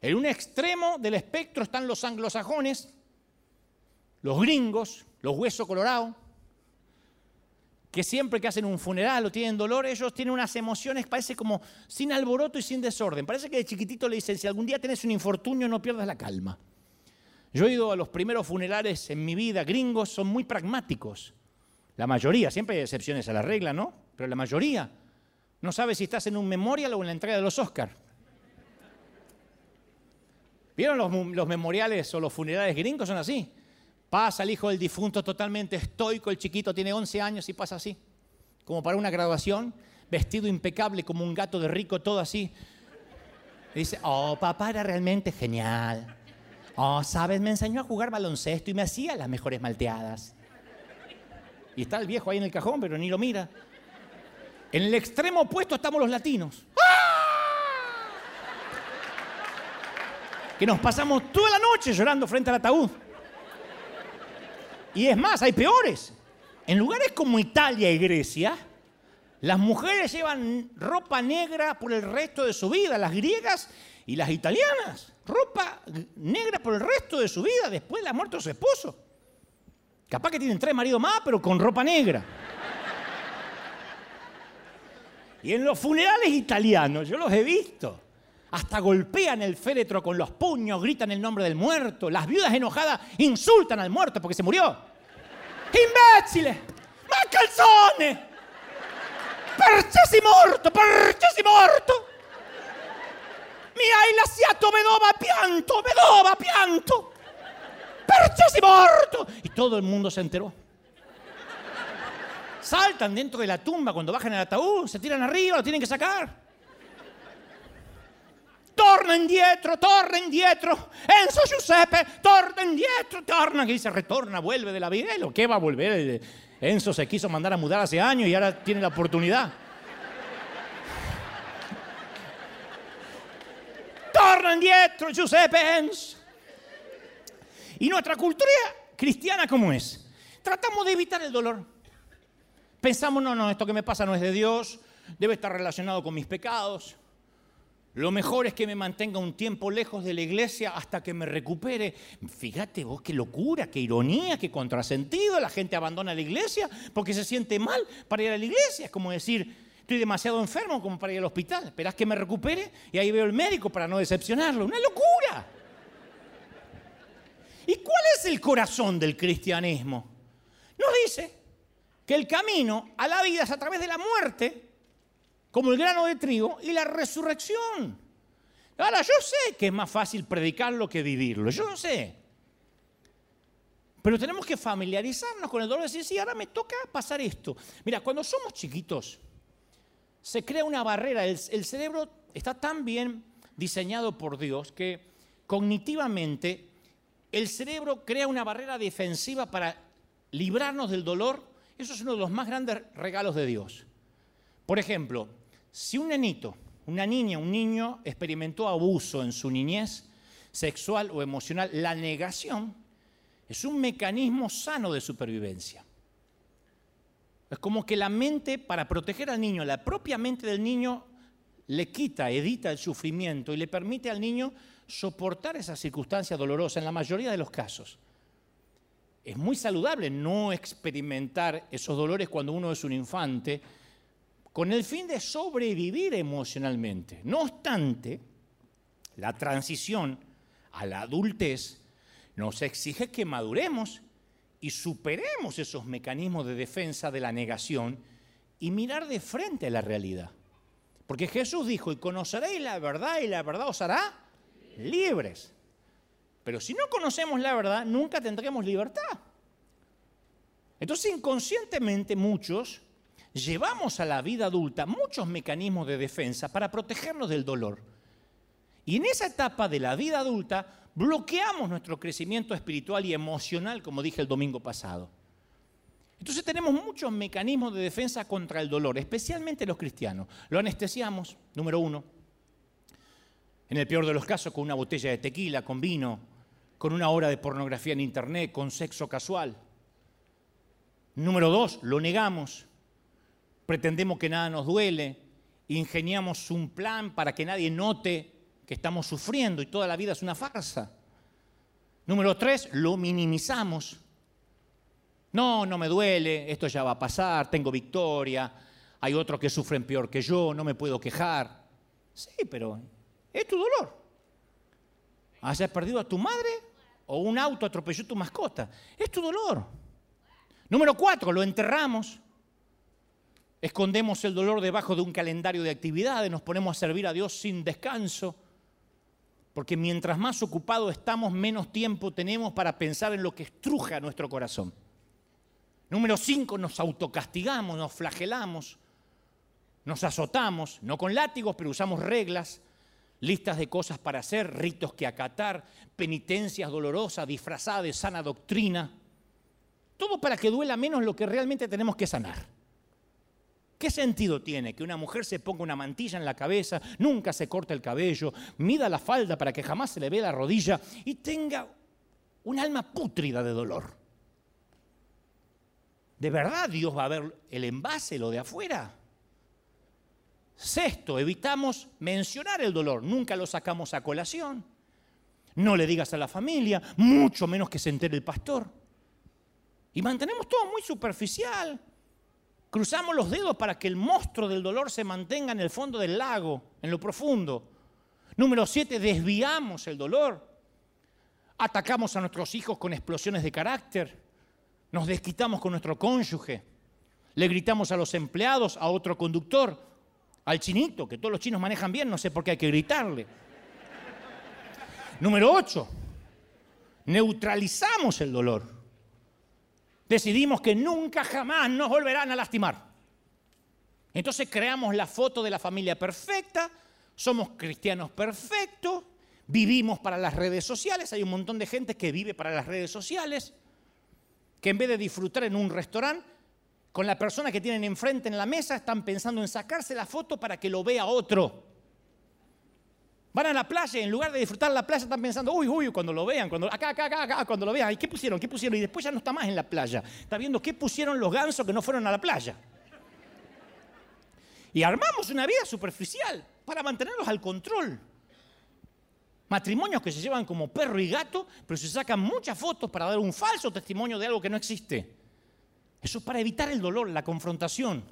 En un extremo del espectro están los anglosajones, los gringos, los huesos colorados, que siempre que hacen un funeral o tienen dolor, ellos tienen unas emociones, parece como sin alboroto y sin desorden. Parece que de chiquitito le dicen, si algún día tenés un infortunio, no pierdas la calma. Yo he ido a los primeros funerales en mi vida, gringos son muy pragmáticos. La mayoría, siempre hay excepciones a la regla, ¿no? Pero la mayoría no sabe si estás en un memorial o en la entrega de los Oscars. ¿Vieron los, los memoriales o los funerales gringos? Son así. Pasa el hijo del difunto totalmente estoico, el chiquito tiene 11 años y pasa así, como para una graduación, vestido impecable como un gato de rico, todo así. Y dice, oh, papá era realmente genial. Oh, sabes, me enseñó a jugar baloncesto y me hacía las mejores malteadas. Y está el viejo ahí en el cajón, pero ni lo mira. En el extremo opuesto estamos los latinos. ¡Ah! Que nos pasamos toda la noche llorando frente al ataúd. Y es más, hay peores. En lugares como Italia y Grecia, las mujeres llevan ropa negra por el resto de su vida, las griegas y las italianas. Ropa negra por el resto de su vida después de la muerte de su esposo. Capaz que tienen tres maridos más, pero con ropa negra. Y en los funerales italianos, yo los he visto. Hasta golpean el féretro con los puños, gritan el nombre del muerto. Las viudas enojadas insultan al muerto porque se murió. ¡Imbécile! ¡Ma calzone! ¡Perché si morto! ¡Perché si morto! Mi hai lasciato vedova pianto! ¡Vedova pianto! ¡Perché si morto! Y todo el mundo se enteró. Saltan dentro de la tumba cuando bajan el ataúd, se tiran arriba, lo tienen que sacar. Torna indietro, torna indietro, Enzo Giuseppe, torna indietro, torna, que dice retorna, vuelve de la vida. ¿Lo que va a volver? Enzo se quiso mandar a mudar hace años y ahora tiene la oportunidad. torna indietro, Giuseppe Enzo. ¿Y nuestra cultura cristiana cómo es? Tratamos de evitar el dolor. Pensamos, no, no, esto que me pasa no es de Dios, debe estar relacionado con mis pecados. Lo mejor es que me mantenga un tiempo lejos de la iglesia hasta que me recupere. Fíjate vos qué locura, qué ironía, qué contrasentido. La gente abandona la iglesia porque se siente mal para ir a la iglesia. Es como decir, estoy demasiado enfermo como para ir al hospital. Esperás que me recupere y ahí veo al médico para no decepcionarlo. Una locura. ¿Y cuál es el corazón del cristianismo? Nos dice que el camino a la vida es a través de la muerte como el grano de trigo y la resurrección. Ahora, yo sé que es más fácil predicarlo que vivirlo, yo lo sé. Pero tenemos que familiarizarnos con el dolor y decir, sí, ahora me toca pasar esto. Mira, cuando somos chiquitos, se crea una barrera. El cerebro está tan bien diseñado por Dios que cognitivamente el cerebro crea una barrera defensiva para librarnos del dolor. Eso es uno de los más grandes regalos de Dios. Por ejemplo, si un nenito, una niña, un niño experimentó abuso en su niñez, sexual o emocional, la negación es un mecanismo sano de supervivencia. Es como que la mente, para proteger al niño, la propia mente del niño le quita, edita el sufrimiento y le permite al niño soportar esa circunstancia dolorosa en la mayoría de los casos. Es muy saludable no experimentar esos dolores cuando uno es un infante, con el fin de sobrevivir emocionalmente. No obstante, la transición a la adultez nos exige que maduremos y superemos esos mecanismos de defensa de la negación y mirar de frente a la realidad. Porque Jesús dijo, y conoceréis la verdad y la verdad os hará libres. Pero si no conocemos la verdad, nunca tendremos libertad. Entonces inconscientemente muchos llevamos a la vida adulta muchos mecanismos de defensa para protegernos del dolor. Y en esa etapa de la vida adulta bloqueamos nuestro crecimiento espiritual y emocional, como dije el domingo pasado. Entonces tenemos muchos mecanismos de defensa contra el dolor, especialmente los cristianos. Lo anestesiamos, número uno. En el peor de los casos, con una botella de tequila, con vino, con una hora de pornografía en internet, con sexo casual. Número dos, lo negamos pretendemos que nada nos duele, ingeniamos un plan para que nadie note que estamos sufriendo y toda la vida es una farsa. Número tres, lo minimizamos. No, no me duele, esto ya va a pasar, tengo victoria, hay otros que sufren peor que yo, no me puedo quejar. Sí, pero es tu dolor. Hayas perdido a tu madre o un auto atropelló tu mascota. Es tu dolor. Número cuatro, lo enterramos. Escondemos el dolor debajo de un calendario de actividades, nos ponemos a servir a Dios sin descanso, porque mientras más ocupados estamos, menos tiempo tenemos para pensar en lo que estruja nuestro corazón. Número cinco, nos autocastigamos, nos flagelamos, nos azotamos, no con látigos, pero usamos reglas, listas de cosas para hacer, ritos que acatar, penitencias dolorosas disfrazadas de sana doctrina. Todo para que duela menos lo que realmente tenemos que sanar. ¿Qué sentido tiene que una mujer se ponga una mantilla en la cabeza, nunca se corte el cabello, mida la falda para que jamás se le vea la rodilla y tenga un alma pútrida de dolor? ¿De verdad Dios va a ver el envase, lo de afuera? Sexto, evitamos mencionar el dolor, nunca lo sacamos a colación. No le digas a la familia, mucho menos que se entere el pastor. Y mantenemos todo muy superficial. Cruzamos los dedos para que el monstruo del dolor se mantenga en el fondo del lago, en lo profundo. Número siete, desviamos el dolor. Atacamos a nuestros hijos con explosiones de carácter. Nos desquitamos con nuestro cónyuge. Le gritamos a los empleados, a otro conductor, al chinito, que todos los chinos manejan bien, no sé por qué hay que gritarle. Número ocho, neutralizamos el dolor decidimos que nunca jamás nos volverán a lastimar. Entonces creamos la foto de la familia perfecta, somos cristianos perfectos, vivimos para las redes sociales, hay un montón de gente que vive para las redes sociales, que en vez de disfrutar en un restaurante, con la persona que tienen enfrente en la mesa, están pensando en sacarse la foto para que lo vea otro. Van a la playa y en lugar de disfrutar la playa están pensando, uy, uy, cuando lo vean, cuando, acá, acá, acá, acá, cuando lo vean, ¿y qué pusieron? ¿Qué pusieron? Y después ya no está más en la playa. Está viendo qué pusieron los gansos que no fueron a la playa. Y armamos una vida superficial para mantenerlos al control. Matrimonios que se llevan como perro y gato, pero se sacan muchas fotos para dar un falso testimonio de algo que no existe. Eso es para evitar el dolor, la confrontación.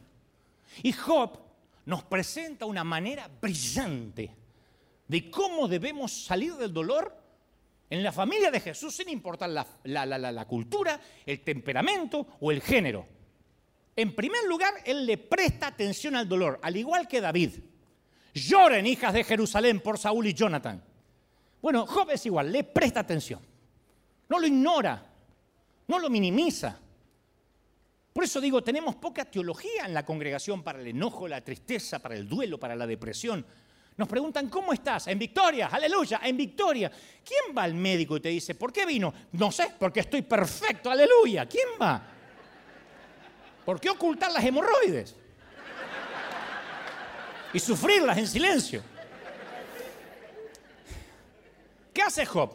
Y Job nos presenta una manera brillante de cómo debemos salir del dolor en la familia de Jesús sin importar la, cultura, el temperamento o el género. En primer lugar, Él le presta atención al dolor, al igual que David. Lloren, hijas de Jerusalén, por Saúl y Jonathan. Bueno, Job es igual, le presta atención. No lo ignora, no lo minimiza. Por eso digo, tenemos poca teología en la congregación para el enojo, la tristeza, para el duelo, para la depresión. Nos preguntan, ¿cómo estás? En victoria, aleluya, en victoria. ¿Quién va al médico y te dice, ¿por qué vino? No sé, porque estoy perfecto, aleluya. ¿Quién va? ¿Por qué ocultar las hemorroides? Y sufrirlas en silencio. ¿Qué hace Job?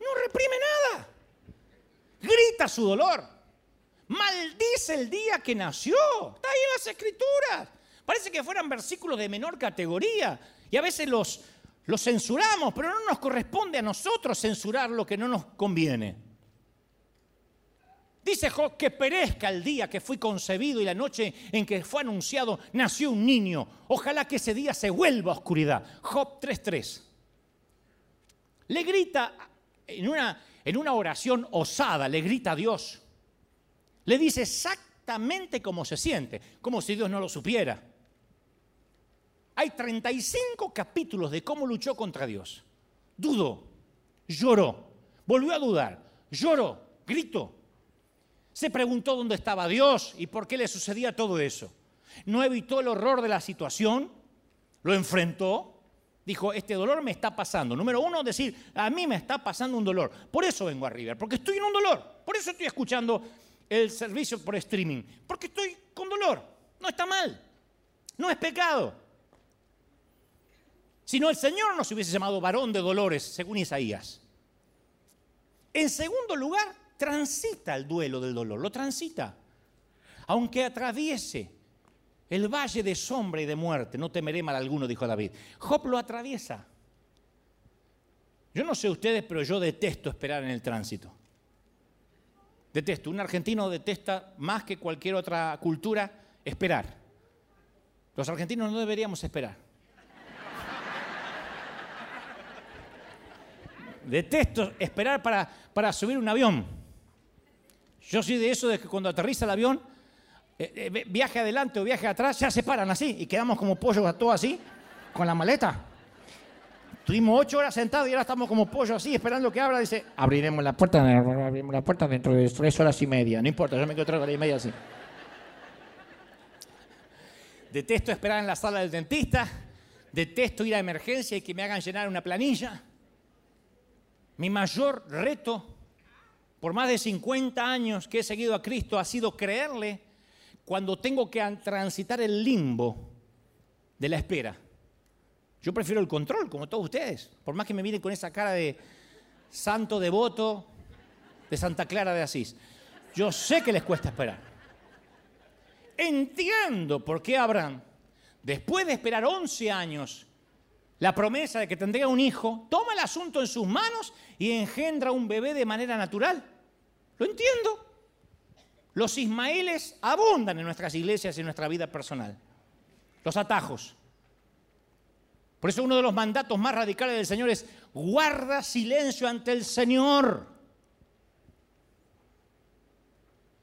No reprime nada. Grita su dolor. Maldice el día que nació. Está ahí en las escrituras. Parece que fueran versículos de menor categoría. Y a veces los, censuramos, pero no nos corresponde a nosotros censurar lo que no nos conviene. Dice Job que perezca el día que fui concebido y la noche en que fue anunciado nació un niño. Ojalá que ese día se vuelva a oscuridad. Job 3.3. Le grita en una, en una oración osada, le grita a Dios. Le dice exactamente cómo se siente, como si Dios no lo supiera. Hay 35 capítulos de cómo luchó contra Dios. Dudó, lloró, volvió a dudar, lloró, gritó. Se preguntó dónde estaba Dios y por qué le sucedía todo eso. No evitó el horror de la situación, lo enfrentó, dijo, este dolor me está pasando. Número uno, decir, a mí me está pasando un dolor. Por eso vengo a River, porque estoy en un dolor. Por eso estoy escuchando el servicio por streaming, porque estoy con dolor. No está mal, no es pecado. Si no, el Señor nos hubiese llamado varón de dolores, según Isaías. En segundo lugar, transita el duelo del dolor, lo transita. Aunque atraviese el valle de sombra y de muerte, no temeré mal alguno, dijo David. Job lo atraviesa. Yo no sé ustedes, pero yo detesto esperar en el tránsito. Detesto. Un argentino detesta más que cualquier otra cultura esperar. Los argentinos no deberíamos esperar. Detesto esperar para, para subir un avión. Yo soy de eso de que cuando aterriza el avión, eh, eh, viaje adelante o viaje atrás, ya se paran así y quedamos como pollos todos así, con la maleta. Tuvimos ocho horas sentados y ahora estamos como pollos así, esperando que abra. Dice, abriremos la puerta, abriremos la puerta dentro de tres horas y media. No importa, yo me quedo tres horas y media así. Detesto esperar en la sala del dentista. Detesto ir a emergencia y que me hagan llenar una planilla. Mi mayor reto por más de 50 años que he seguido a Cristo ha sido creerle cuando tengo que transitar el limbo de la espera. Yo prefiero el control, como todos ustedes. Por más que me miren con esa cara de santo devoto de Santa Clara de Asís. Yo sé que les cuesta esperar. Entiendo por qué Abraham, después de esperar 11 años, la promesa de que tendría un hijo, toma el asunto en sus manos y engendra un bebé de manera natural. Lo entiendo. Los ismaeles abundan en nuestras iglesias y en nuestra vida personal. Los atajos. Por eso uno de los mandatos más radicales del Señor es guarda silencio ante el Señor.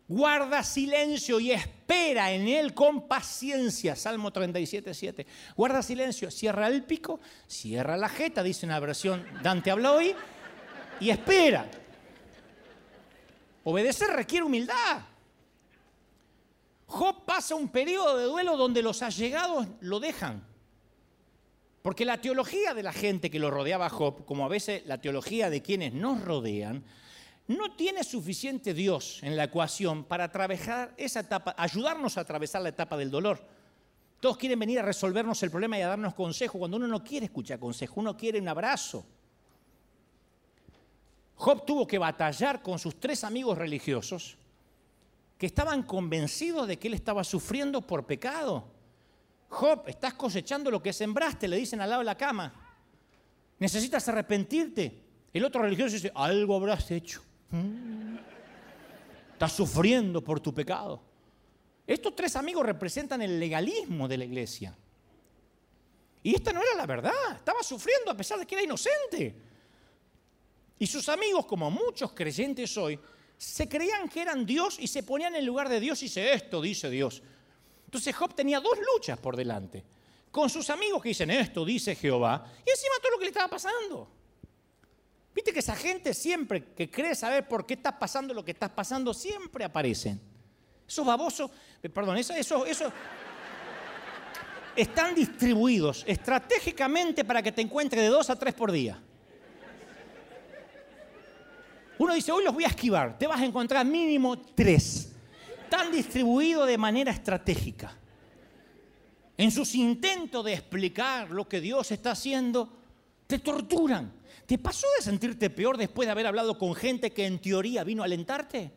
Guarda silencio y espera en Él con paciencia. Salmo 37, 7. Guarda silencio, cierra el pico, cierra la jeta, dice una versión Dante habla hoy, y espera. Obedecer requiere humildad. Job pasa un periodo de duelo donde los allegados lo dejan. Porque la teología de la gente que lo rodeaba a Job, como a veces la teología de quienes nos rodean, no tiene suficiente Dios en la ecuación para atravesar esa etapa, ayudarnos a atravesar la etapa del dolor. Todos quieren venir a resolvernos el problema y a darnos consejo, cuando uno no quiere escuchar consejo, uno quiere un abrazo. Job tuvo que batallar con sus tres amigos religiosos que estaban convencidos de que él estaba sufriendo por pecado. Job, estás cosechando lo que sembraste, le dicen al lado de la cama. Necesitas arrepentirte. El otro religioso dice, algo habrás hecho. Mm. Estás sufriendo por tu pecado. Estos tres amigos representan el legalismo de la iglesia. Y esta no era la verdad. Estaba sufriendo a pesar de que era inocente. Y sus amigos, como muchos creyentes hoy, se creían que eran Dios y se ponían en lugar de Dios y dice esto, dice Dios. Entonces Job tenía dos luchas por delante. Con sus amigos que dicen esto, dice Jehová, y encima todo lo que le estaba pasando. Viste que esa gente siempre que cree saber por qué está pasando lo que está pasando, siempre aparecen. Esos babosos, eh, perdón, eso, eso, eso, están distribuidos estratégicamente para que te encuentres de dos a tres por día. Uno dice, hoy los voy a esquivar, te vas a encontrar mínimo tres. Están distribuidos de manera estratégica. En sus intentos de explicar lo que Dios está haciendo, te torturan. ¿Te pasó de sentirte peor después de haber hablado con gente que en teoría vino a alentarte?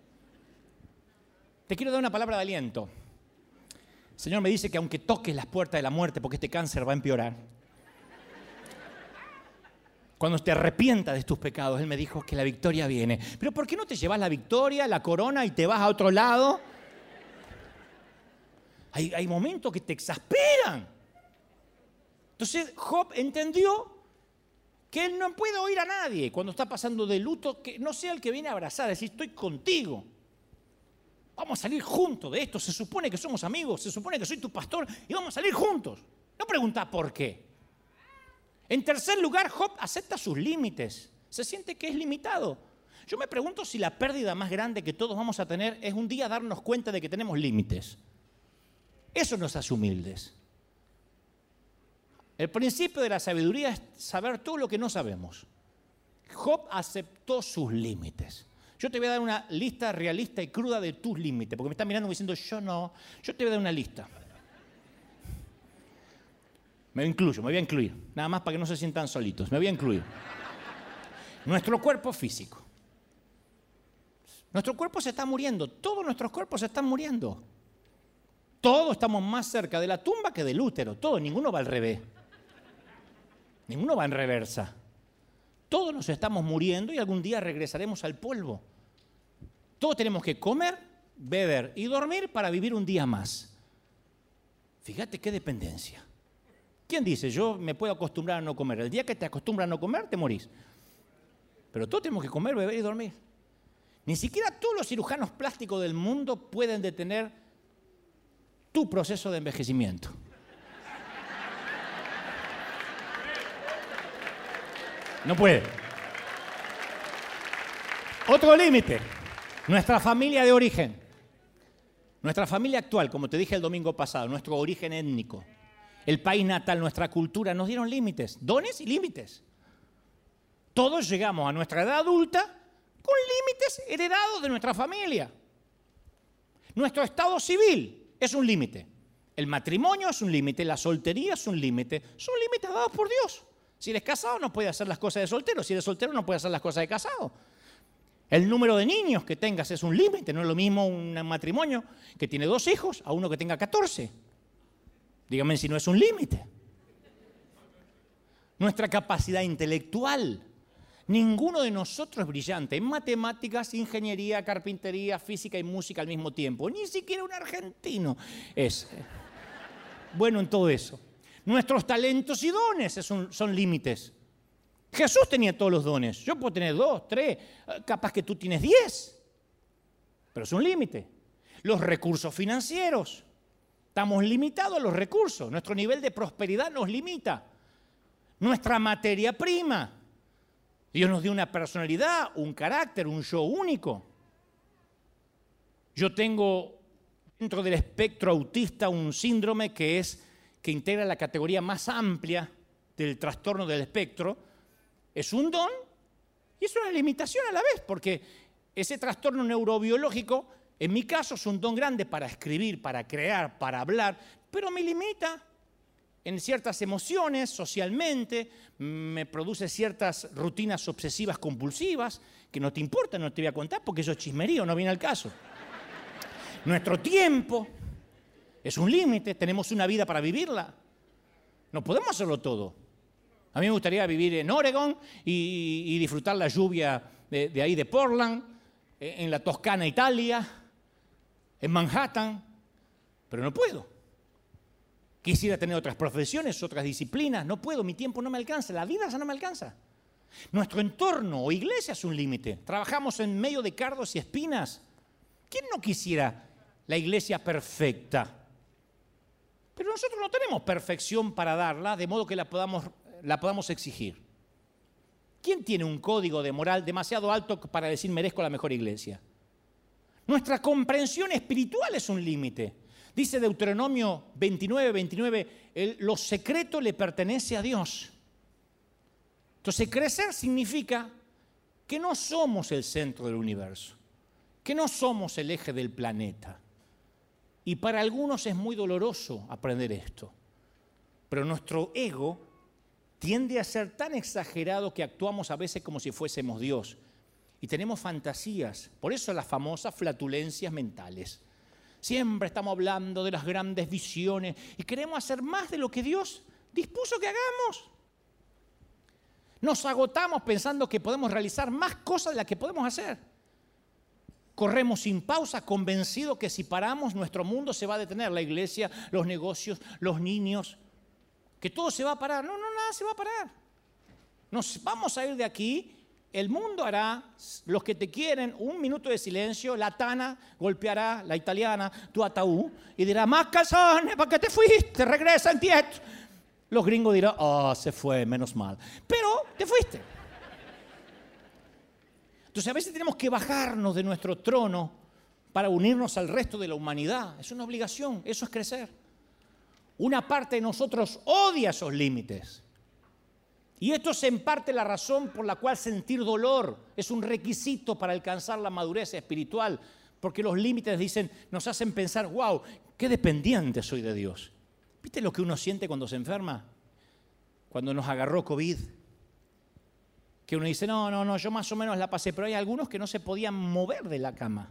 Te quiero dar una palabra de aliento. El Señor me dice que aunque toques las puertas de la muerte, porque este cáncer va a empeorar, cuando te arrepientas de tus pecados, Él me dijo que la victoria viene. Pero ¿por qué no te llevas la victoria, la corona y te vas a otro lado? Hay, hay momentos que te exasperan. Entonces Job entendió que él no puede oír a nadie cuando está pasando de luto, que no sea el que viene a abrazar, decir, estoy contigo. Vamos a salir juntos de esto. Se supone que somos amigos, se supone que soy tu pastor y vamos a salir juntos. No pregunta por qué. En tercer lugar, Job acepta sus límites. Se siente que es limitado. Yo me pregunto si la pérdida más grande que todos vamos a tener es un día darnos cuenta de que tenemos límites. Eso nos hace humildes. El principio de la sabiduría es saber todo lo que no sabemos. Job aceptó sus límites. Yo te voy a dar una lista realista y cruda de tus límites, porque me están mirando diciendo, yo no, yo te voy a dar una lista. Me incluyo, me voy a incluir, nada más para que no se sientan solitos, me voy a incluir. Nuestro cuerpo físico. Nuestro cuerpo se está muriendo, todos nuestros cuerpos se están muriendo. Todos estamos más cerca de la tumba que del útero, todo, ninguno va al revés. Ninguno va en reversa. Todos nos estamos muriendo y algún día regresaremos al polvo. Todos tenemos que comer, beber y dormir para vivir un día más. Fíjate qué dependencia. ¿Quién dice, yo me puedo acostumbrar a no comer? El día que te acostumbras a no comer, te morís. Pero todos tenemos que comer, beber y dormir. Ni siquiera todos los cirujanos plásticos del mundo pueden detener tu proceso de envejecimiento. No puede. Otro límite, nuestra familia de origen. Nuestra familia actual, como te dije el domingo pasado, nuestro origen étnico, el país natal, nuestra cultura, nos dieron límites, dones y límites. Todos llegamos a nuestra edad adulta con límites heredados de nuestra familia. Nuestro estado civil es un límite. El matrimonio es un límite, la soltería es un límite. Son límites dados por Dios. Si eres casado no puedes hacer las cosas de soltero, si eres soltero no puedes hacer las cosas de casado. El número de niños que tengas es un límite, no es lo mismo un matrimonio que tiene dos hijos a uno que tenga 14. Dígame si no es un límite. Nuestra capacidad intelectual. Ninguno de nosotros es brillante en matemáticas, ingeniería, carpintería, física y música al mismo tiempo. Ni siquiera un argentino es bueno en todo eso. Nuestros talentos y dones son, límites. Jesús tenía todos los dones. Yo puedo tener dos, tres, capaz que tú tienes diez. Pero es un límite. Los recursos financieros. Estamos limitados a los recursos. Nuestro nivel de prosperidad nos limita. Nuestra materia prima. Dios nos dio una personalidad, un carácter, un yo único. Yo tengo dentro del espectro autista un síndrome que es que integra la categoría más amplia del trastorno del espectro, es un don y es una limitación a la vez, porque ese trastorno neurobiológico, en mi caso, es un don grande para escribir, para crear, para hablar, pero me limita en ciertas emociones, socialmente, me produce ciertas rutinas obsesivas compulsivas, que no te importa, no te voy a contar, porque eso es chismerío, no viene al caso. Nuestro tiempo, es un límite, tenemos una vida para vivirla. No podemos hacerlo todo. A mí me gustaría vivir en Oregon y, disfrutar la lluvia de, ahí de Portland, e, en la Toscana, Italia, en Manhattan, pero no puedo. Quisiera tener otras profesiones, otras disciplinas, no puedo, mi tiempo no me alcanza, la vida ya no me alcanza. Nuestro entorno o iglesia es un límite. Trabajamos en medio de cardos y espinas. ¿Quién no quisiera la iglesia perfecta? Pero nosotros no tenemos perfección para darla, de modo que la podamos, la podamos exigir. ¿Quién tiene un código de moral demasiado alto para decir merezco la mejor iglesia? Nuestra comprensión espiritual es un límite. Dice Deuteronomio 29, 29, lo secreto le pertenece a Dios. Entonces, crecer significa que no somos el centro del universo, que no somos el eje del planeta. Y para algunos es muy doloroso aprender esto. Pero nuestro ego tiende a ser tan exagerado que actuamos a veces como si fuésemos Dios. Y tenemos fantasías. Por eso las famosas flatulencias mentales. Siempre estamos hablando de las grandes visiones y queremos hacer más de lo que Dios dispuso que hagamos. Nos agotamos pensando que podemos realizar más cosas de las que podemos hacer. Corremos sin pausa, convencidos que si paramos nuestro mundo se va a detener, la iglesia, los negocios, los niños, que todo se va a parar. No, no, nada se va a parar. Nos vamos a ir de aquí, el mundo hará, los que te quieren, un minuto de silencio, la tana golpeará, la italiana, tu ataúd, y dirá, más calzones, ¿para qué te fuiste? Regresa en. Los gringos dirán, oh, se fue, menos mal. Pero te fuiste. Entonces a veces tenemos que bajarnos de nuestro trono para unirnos al resto de la humanidad. Es una obligación, eso es crecer. Una parte de nosotros odia esos límites. Y esto es en parte la razón por la cual sentir dolor es un requisito para alcanzar la madurez espiritual, porque los límites dicen, nos hacen pensar, wow, qué dependiente soy de Dios. ¿Viste lo que uno siente cuando se enferma? Cuando nos agarró COVID, que uno dice, no, no, no, yo más o menos la pasé, pero hay algunos que no se podían mover de la cama.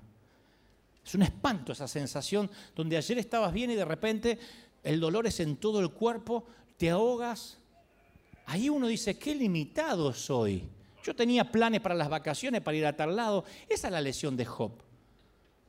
Es un espanto esa sensación donde ayer estabas bien y de repente el dolor es en todo el cuerpo, te ahogas. Ahí uno dice, qué limitado soy. Yo tenía planes para las vacaciones, para ir a tal lado. Esa es la lesión de Job.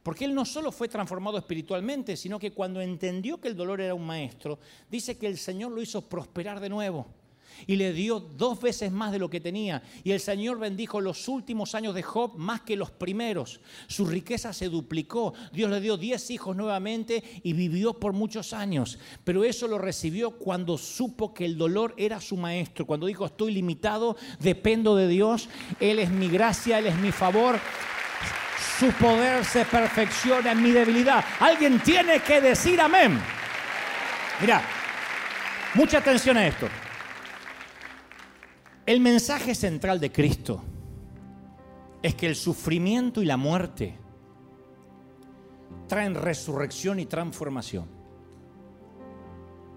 Porque él no solo fue transformado espiritualmente, sino que cuando entendió que el dolor era un maestro, dice que el Señor lo hizo prosperar de nuevo y le dio dos veces más de lo que tenía. Y el Señor bendijo los últimos años de Job más que los primeros. Su riqueza se duplicó. Dios le dio diez hijos nuevamente y vivió por muchos años. Pero eso lo recibió cuando supo que el dolor era su maestro. Cuando dijo, estoy limitado, dependo de Dios. Él es mi gracia, Él es mi favor. Su poder se perfecciona en mi debilidad. Alguien tiene que decir amén. Mira, mucha atención a esto. El mensaje central de Cristo es que el sufrimiento y la muerte traen resurrección y transformación.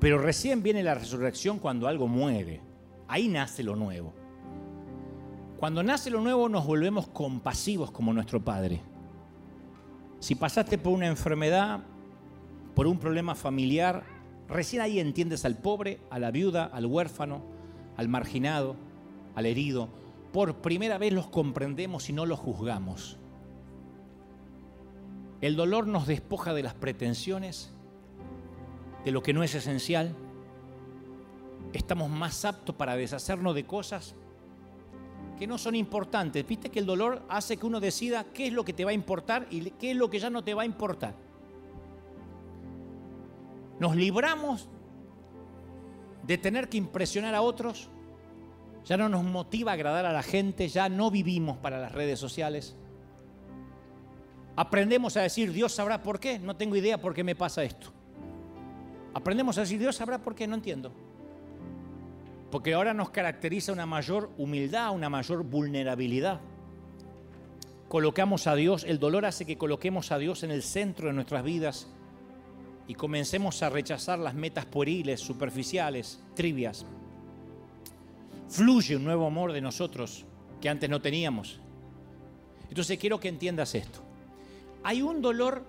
Pero recién viene la resurrección cuando algo muere. Ahí nace lo nuevo. Cuando nace lo nuevo nos volvemos compasivos como nuestro Padre. Si pasaste por una enfermedad, por un problema familiar, recién ahí entiendes al pobre, a la viuda, al huérfano, al marginado, al herido. Por primera vez los comprendemos y no los juzgamos. El dolor nos despoja de las pretensiones, de lo que no es esencial. Estamos más aptos para deshacernos de cosas que no son importantes. Viste que el dolor hace que uno decida qué es lo que te va a importar y qué es lo que ya no te va a importar. Nos libramos de tener que impresionar a otros. Ya no nos motiva agradar a la gente, ya no vivimos para las redes sociales. Aprendemos a decir, Dios sabrá por qué, no tengo idea por qué me pasa esto. Aprendemos a decir, Dios sabrá por qué, no entiendo. Porque ahora nos caracteriza una mayor humildad, una mayor vulnerabilidad. Colocamos a Dios, el dolor hace que coloquemos a Dios en el centro de nuestras vidas y comencemos a rechazar las metas pueriles, superficiales, trivias. Fluye un nuevo amor de nosotros que antes no teníamos. Entonces quiero que entiendas esto. Hay un dolor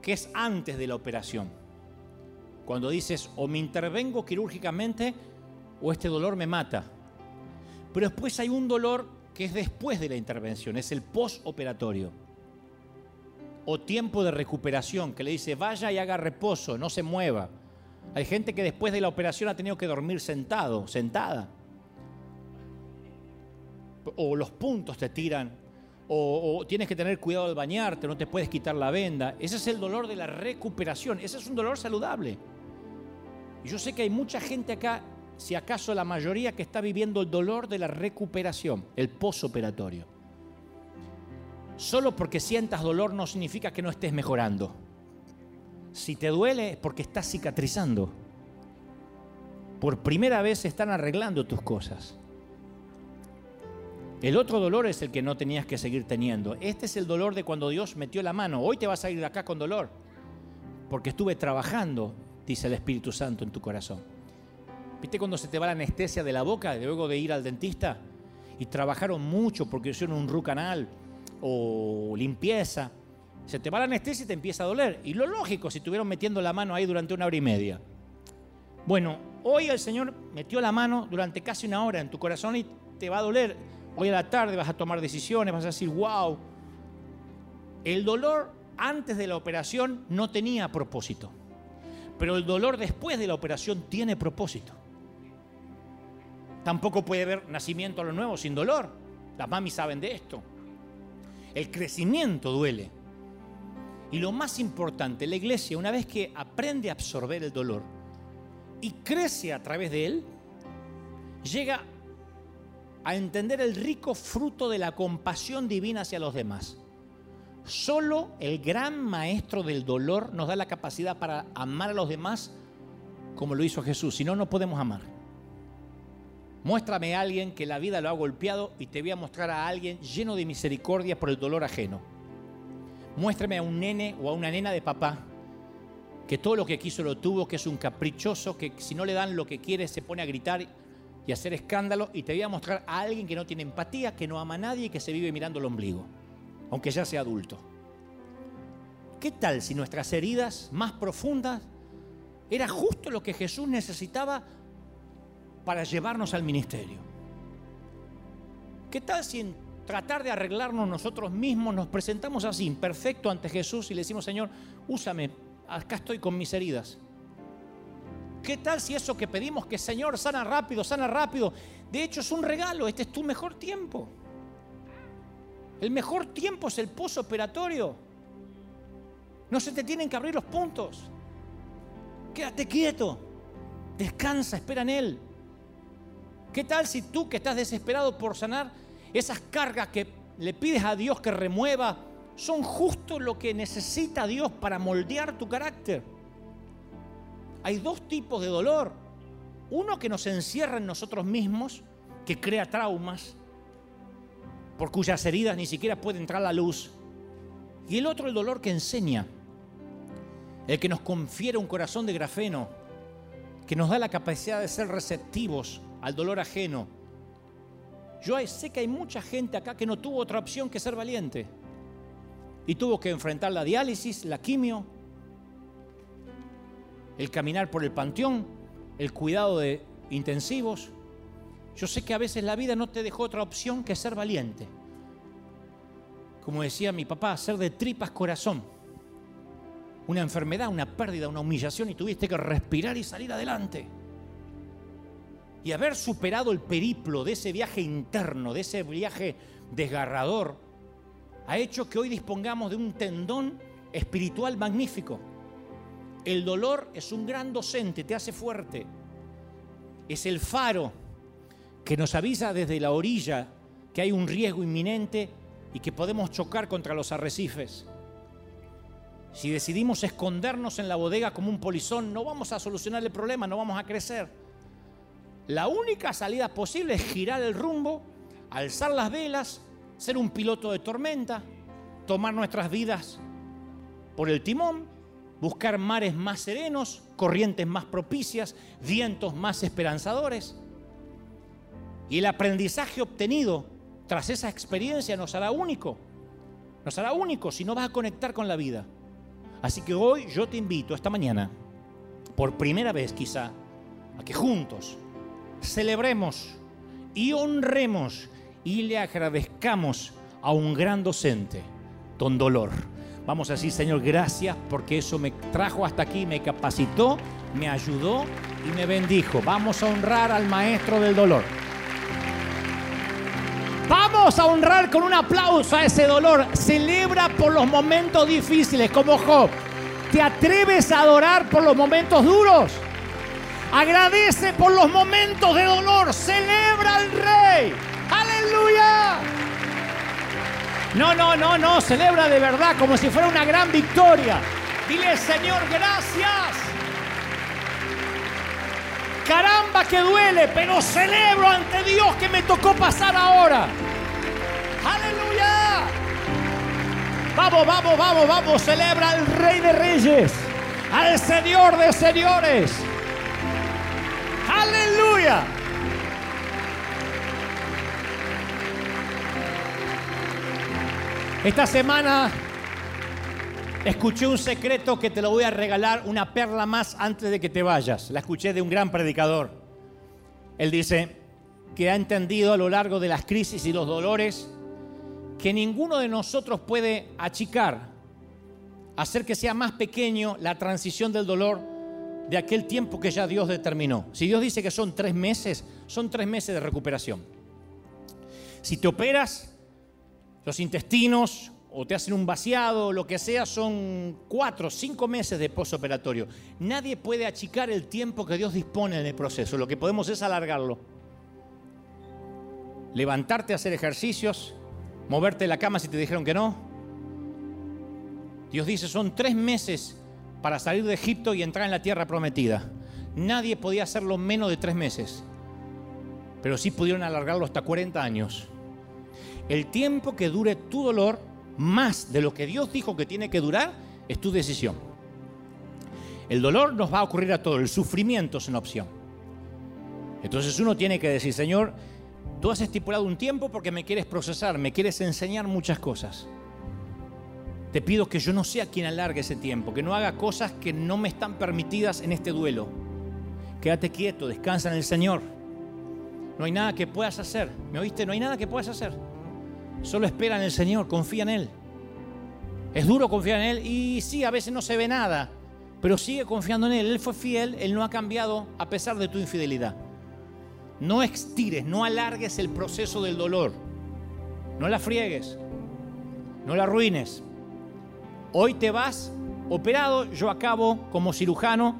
que es antes de la operación. Cuando dices o me intervengo quirúrgicamente o este dolor me mata. Pero después hay un dolor que es después de la intervención, es el postoperatorio. O tiempo de recuperación, que le dice vaya y haga reposo, no se mueva. Hay gente que después de la operación ha tenido que dormir sentado, sentada. O los puntos te tiran, o, tienes que tener cuidado al bañarte, no te puedes quitar la venda. Ese es el dolor de la recuperación, ese es un dolor saludable. Y yo sé que hay mucha gente acá si acaso la mayoría que está viviendo el dolor de la recuperación, el posoperatorio. Solo porque sientas dolor no significa que no estés mejorando. Si te duele es porque estás cicatrizando. Por primera vez están arreglando tus cosas. El otro dolor es el que no tenías que seguir teniendo. Este es el dolor de cuando Dios metió la mano. Hoy te vas a ir de acá con dolor. Porque estuve trabajando, dice el Espíritu Santo en tu corazón. ¿Viste cuando se te va la anestesia de la boca luego de ir al dentista? Y trabajaron mucho porque hicieron un root canal o limpieza. Se te va la anestesia y te empieza a doler. Y lo lógico, si estuvieron metiendo la mano ahí durante una hora y media. Bueno, hoy el Señor metió la mano durante casi una hora en tu corazón y te va a doler. Hoy a la tarde vas a tomar decisiones, vas a decir, wow. El dolor antes de la operación no tenía propósito. Pero el dolor después de la operación tiene propósito. Tampoco puede haber nacimiento a lo nuevo sin dolor. Las mamis saben de esto. El crecimiento duele. Y lo más importante, la iglesia, una vez que aprende a absorber el dolor y crece a través de él, llega a entender el rico fruto de la compasión divina hacia los demás. Solo el gran maestro del dolor nos da la capacidad para amar a los demás como lo hizo Jesús. Si no, no podemos amar. Muéstrame a alguien que la vida lo ha golpeado y te voy a mostrar a alguien lleno de misericordia por el dolor ajeno. Muéstrame a un nene o a una nena de papá que todo lo que quiso lo tuvo, que es un caprichoso, que si no le dan lo que quiere se pone a gritar y hacer escándalo y te voy a mostrar a alguien que no tiene empatía, que no ama a nadie y que se vive mirando el ombligo, aunque ya sea adulto. ¿Qué tal si nuestras heridas más profundas era justo lo que Jesús necesitaba para llevarnos al ministerio. ¿Qué tal si en tratar de arreglarnos nosotros mismos nos presentamos así, imperfecto ante Jesús y le decimos, Señor, úsame, acá estoy con mis heridas? ¿Qué tal si eso que pedimos que Señor sana rápido, sana rápido? De hecho es un regalo, este es tu mejor tiempo. El mejor tiempo es el posoperatorio. No se te tienen que abrir los puntos. Quédate quieto. Descansa, espera en Él. ¿Qué tal si tú que estás desesperado por sanar, esas cargas que le pides a Dios que remueva, son justo lo que necesita Dios para moldear tu carácter? Hay dos tipos de dolor. Uno que nos encierra en nosotros mismos, que crea traumas, por cuyas heridas ni siquiera puede entrar la luz. Y el otro el dolor que enseña, el que nos confiere un corazón de grafeno, que nos da la capacidad de ser receptivos al dolor ajeno. Yo sé que hay mucha gente acá que no tuvo otra opción que ser valiente y tuvo que enfrentar la diálisis, la quimio, el caminar por el panteón, el cuidado de intensivos. Yo sé que a veces la vida no te dejó otra opción que ser valiente. Como decía mi papá, ser de tripas corazón. Una enfermedad, una pérdida, una humillación y tuviste que respirar y salir adelante. Y haber superado el periplo de ese viaje interno, de ese viaje desgarrador, ha hecho que hoy dispongamos de un tendón espiritual magnífico. El dolor es un gran docente, te hace fuerte. Es el faro que nos avisa desde la orilla que hay un riesgo inminente y que podemos chocar contra los arrecifes. Si decidimos escondernos en la bodega como un polizón, no vamos a solucionar el problema, no vamos a crecer. La única salida posible es girar el rumbo, alzar las velas, ser un piloto de tormenta, tomar nuestras vidas por el timón, buscar mares más serenos, corrientes más propicias, vientos más esperanzadores. Y el aprendizaje obtenido tras esa experiencia nos hará único. Nos hará único si no vas a conectar con la vida. Así que hoy yo te invito, esta mañana, por primera vez quizá, a que juntos celebremos y honremos y le agradezcamos a un gran docente, don Dolor. Vamos a decir, Señor, gracias porque eso me trajo hasta aquí, me capacitó, me ayudó y me bendijo. Vamos a honrar al maestro del dolor. Vamos a honrar con un aplauso a ese dolor. Celebra por los momentos difíciles, como Job. ¿Te atreves a adorar por los momentos duros? Agradece por los momentos de dolor. Celebra al Rey. Aleluya. No, no, no, no. Celebra de verdad como si fuera una gran victoria. Dile, Señor, gracias. Caramba que duele, pero celebro ante Dios que me tocó pasar ahora. Aleluya. Vamos, vamos, vamos, vamos. Celebra al Rey de Reyes, al Señor de Señores. Aleluya. Esta semana escuché un secreto que te lo voy a regalar, una perla más antes de que te vayas. La escuché de un gran predicador. Él dice que ha entendido a lo largo de las crisis y los dolores que ninguno de nosotros puede achicar, hacer que sea más pequeño la transición del dolor de aquel tiempo que ya Dios determinó. Si Dios dice que son tres meses, son tres meses de recuperación. Si te operas, los intestinos o te hacen un vaciado, lo que sea, son cuatro, cinco meses de posoperatorio. Nadie puede achicar el tiempo que Dios dispone en el proceso. Lo que podemos es alargarlo. Levantarte a hacer ejercicios, moverte de la cama si te dijeron que no. Dios dice, son tres meses para salir de Egipto y entrar en la tierra prometida. Nadie podía hacerlo menos de tres meses, pero sí pudieron alargarlo hasta 40 años. El tiempo que dure tu dolor, más de lo que Dios dijo que tiene que durar, es tu decisión. El dolor nos va a ocurrir a todos, el sufrimiento es una opción. Entonces uno tiene que decir, Señor, tú has estipulado un tiempo porque me quieres procesar, me quieres enseñar muchas cosas. Te pido que yo no sea quien alargue ese tiempo, que no haga cosas que no me están permitidas en este duelo. Quédate quieto, descansa en el Señor. No hay nada que puedas hacer. ¿Me oíste? No hay nada que puedas hacer. Solo espera en el Señor, confía en Él. Es duro confiar en Él y sí, a veces no se ve nada, pero sigue confiando en Él. Él fue fiel, Él no ha cambiado a pesar de tu infidelidad. No estires, no alargues el proceso del dolor. No la friegues, no la arruines. Hoy te vas operado, yo acabo como cirujano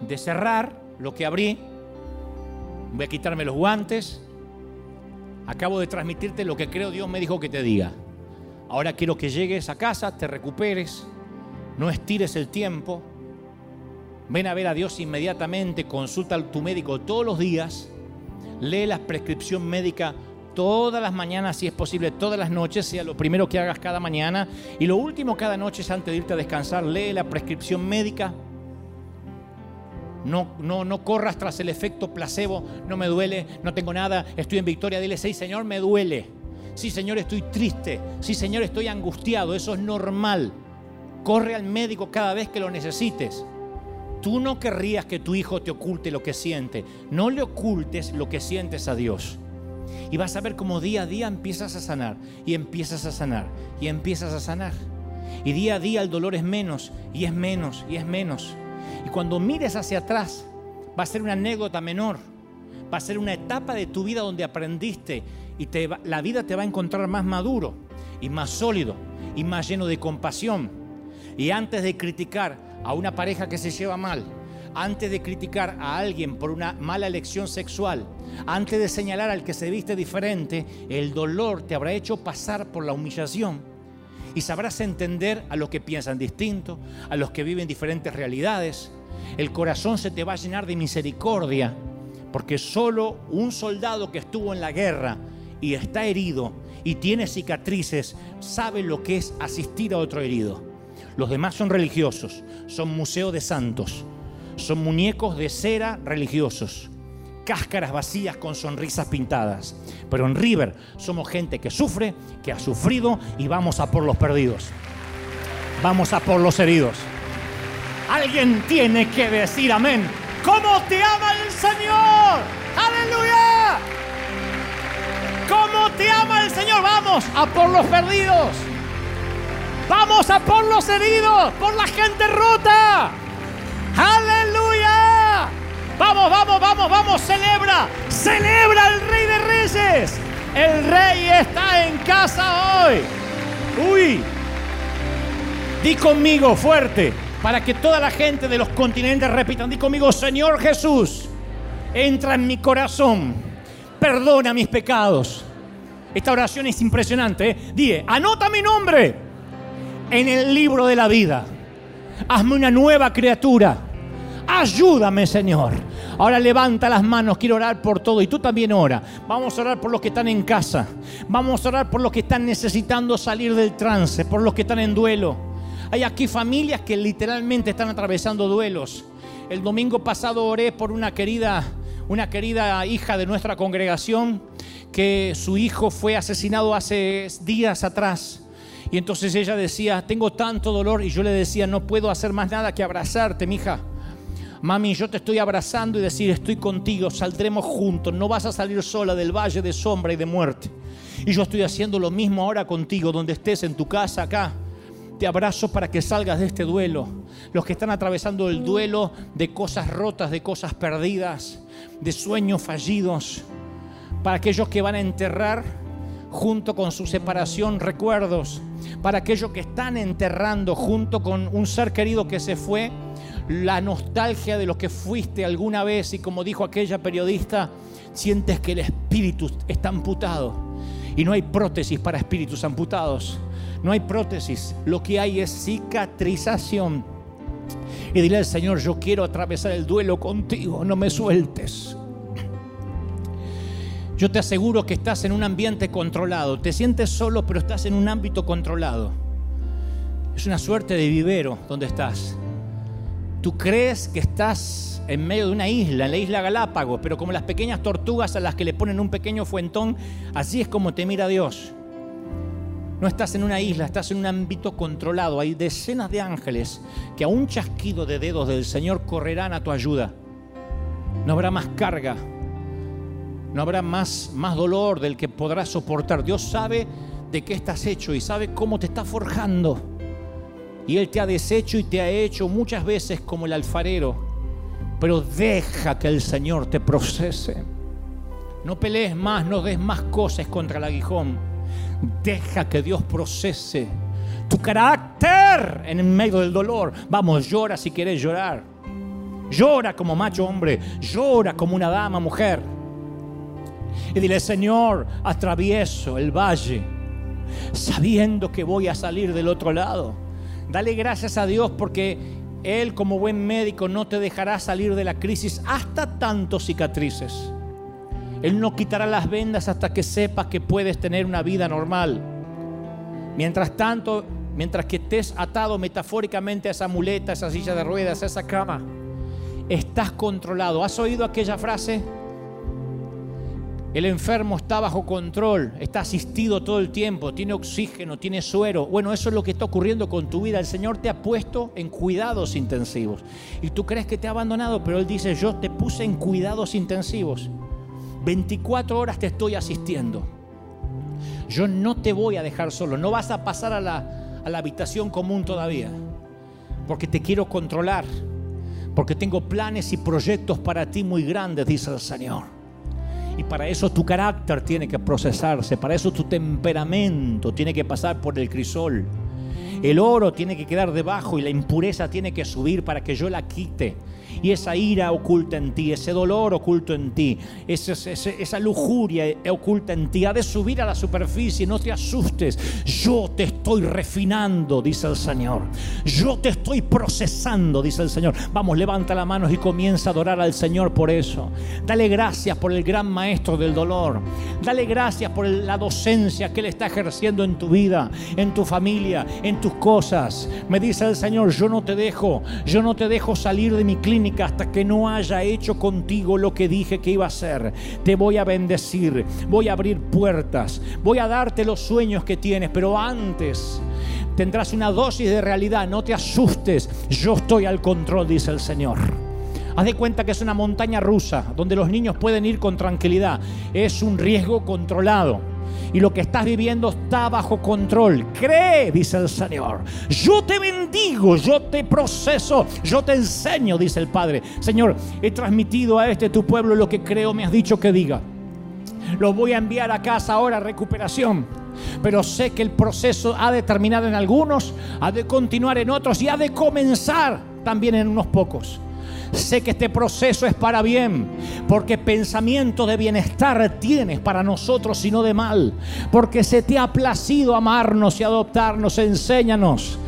de cerrar lo que abrí. Voy a quitarme los guantes, Acabo de transmitirte lo que creo Dios me dijo que te diga. Ahora quiero que llegues a casa, te recuperes, no estires el tiempo. Ven a ver a Dios inmediatamente, consulta a tu médico todos los días, lee la prescripción médica todas las mañanas, si es posible, todas las noches, sea lo primero que hagas cada mañana. Y lo último cada noche es antes de irte a descansar, lee la prescripción médica. No, no, no corras tras el efecto placebo, no me duele, no tengo nada, estoy en victoria. Dile, sí, Señor, me duele. Sí, Señor, estoy triste. Sí, Señor, estoy angustiado. Eso es normal. Corre al médico cada vez que lo necesites. Tú no querrías que tu hijo te oculte lo que siente. No le ocultes lo que sientes a Dios. Y vas a ver cómo día a día empiezas a sanar y empiezas a sanar y empiezas a sanar. Y día a día el dolor es menos y es menos y es menos. Y cuando mires hacia atrás, va a ser una anécdota menor. Va a ser una etapa de tu vida donde aprendiste y la vida te va a encontrar más maduro y más sólido y más lleno de compasión. Y antes de criticar a una pareja que se lleva mal, antes de criticar a alguien por una mala elección sexual, antes de señalar al que se viste diferente, el dolor te habrá hecho pasar por la humillación y sabrás entender a los que piensan distinto, a los que viven diferentes realidades. El corazón se te va a llenar de misericordia, porque solo un soldado que estuvo en la guerra y está herido y tiene cicatrices sabe lo que es asistir a otro herido. Los demás son religiosos, son museos de santos, son muñecos de cera religiosos, cáscaras vacías con sonrisas pintadas. Pero en River somos gente que sufre, que ha sufrido y vamos a por los perdidos. Vamos a por los heridos. Alguien tiene que decir amén. ¿Cómo te ama el Señor? Aleluya. ¿Cómo te ama el Señor? Vamos a por los perdidos. Vamos a por los heridos, por la gente rota. Aleluya. Vamos, vamos, vamos, vamos, celebra. Celebra el Rey de Reyes. El Rey está en casa hoy. Uy. Di conmigo fuerte para que toda la gente de los continentes repitan. Di conmigo, Señor Jesús, entra en mi corazón. Perdona mis pecados. Esta oración es impresionante. ¿eh? Dile, anota mi nombre en el libro de la vida. Hazme una nueva criatura. Ayúdame, Señor. Ahora levanta las manos, quiero orar por todo. Y tú también ora. Vamos a orar por los que están en casa. Vamos a orar por los que están necesitando salir del trance, por los que están en duelo. Hay aquí familias que literalmente están atravesando duelos. El domingo pasado oré por una querida, una querida hija de nuestra congregación que su hijo fue asesinado hace días atrás. Y entonces ella decía, tengo tanto dolor. Y yo le decía, no puedo hacer más nada que abrazarte, mija. Mami, yo te estoy abrazando y decir, estoy contigo, saldremos juntos, no vas a salir sola del valle de sombra y de muerte. Y yo estoy haciendo lo mismo ahora contigo, donde estés, en tu casa, acá. Te abrazo para que salgas de este duelo. Los que están atravesando el duelo de cosas rotas, de cosas perdidas, de sueños fallidos. Para aquellos que van a enterrar junto con su separación recuerdos. Para aquellos que están enterrando junto con un ser querido que se fue, la nostalgia de lo que fuiste alguna vez y como dijo aquella periodista, sientes que el espíritu está amputado. Y no hay prótesis para espíritus amputados. No hay prótesis. Lo que hay es cicatrización. Y dile al Señor, yo quiero atravesar el duelo contigo, no me sueltes. Yo te aseguro que estás en un ambiente controlado. Te sientes solo, pero estás en un ámbito controlado. Es una suerte de vivero donde estás. Tú crees que estás en medio de una isla, en la isla Galápagos, pero como las pequeñas tortugas a las que le ponen un pequeño fuentón, así es como te mira Dios. No estás en una isla, estás en un ámbito controlado. Hay decenas de ángeles que a un chasquido de dedos del Señor correrán a tu ayuda. No habrá más carga, no habrá más, más dolor del que podrás soportar. Dios sabe de qué estás hecho y sabe cómo te está forjando. Y Él te ha deshecho y te ha hecho muchas veces como el alfarero. Pero deja que el Señor te procese. No pelees más, no des más cosas contra el aguijón. Deja que Dios procese tu carácter en medio del dolor. Vamos, llora si quieres llorar. Llora como macho hombre. Llora como una dama mujer y dile, Señor, atravieso el valle sabiendo que voy a salir del otro lado. Dale gracias a Dios porque Él como buen médico no te dejará salir de la crisis hasta tantos cicatrices. Él no quitará las vendas hasta que sepas que puedes tener una vida normal. Mientras tanto, mientras que estés atado metafóricamente a esa muleta, a esa silla de ruedas, a esa cama, estás controlado. ¿Has oído aquella frase? El enfermo está bajo control, está asistido todo el tiempo, tiene oxígeno, tiene suero. Bueno, eso es lo que está ocurriendo con tu vida. El Señor te ha puesto en cuidados intensivos. Y tú crees que te ha abandonado, pero Él dice, yo te puse en cuidados intensivos. 24 horas te estoy asistiendo. Yo no te voy a dejar solo. No vas a pasar a la, a la habitación común todavía. Porque te quiero controlar. Porque tengo planes y proyectos para ti muy grandes, dice el Señor. Y para eso tu carácter tiene que procesarse, para eso tu temperamento tiene que pasar por el crisol. El oro tiene que quedar debajo y la impureza tiene que subir para que yo la quite y esa ira oculta en ti, ese dolor oculto en ti, esa, esa, lujuria oculta en ti, ha de subir a la superficie, no te asustes, yo te estoy refinando, dice el Señor, yo te estoy procesando, dice el Señor. Vamos, levanta la mano y comienza a adorar al Señor por eso. Dale gracias por el gran maestro del dolor, dale gracias por la docencia que Él está ejerciendo en tu vida, en tu familia, en tus cosas. Me dice el Señor, yo no te dejo, yo no te dejo salir de mi clínica hasta que no haya hecho contigo lo que dije que iba a hacer. Te voy a bendecir, voy a abrir puertas, voy a darte los sueños que tienes, pero antes tendrás una dosis de realidad. No te asustes, yo estoy al control, dice el Señor. Haz de cuenta que es una montaña rusa donde los niños pueden ir con tranquilidad. Es un riesgo controlado y lo que estás viviendo está bajo control. Cree, dice el Señor. Yo te bendigo, yo te proceso, yo te enseño, dice el Padre. Señor, he transmitido a este tu pueblo lo que creo me has dicho que diga. Lo voy a enviar a casa ahora, recuperación. Pero sé que el proceso ha de terminar en algunos, ha de continuar en otros y ha de comenzar también en unos pocos. Sé que este proceso es para bien, porque pensamiento de bienestar tienes para nosotros y no de mal, porque se te ha placido amarnos y adoptarnos, enséñanos.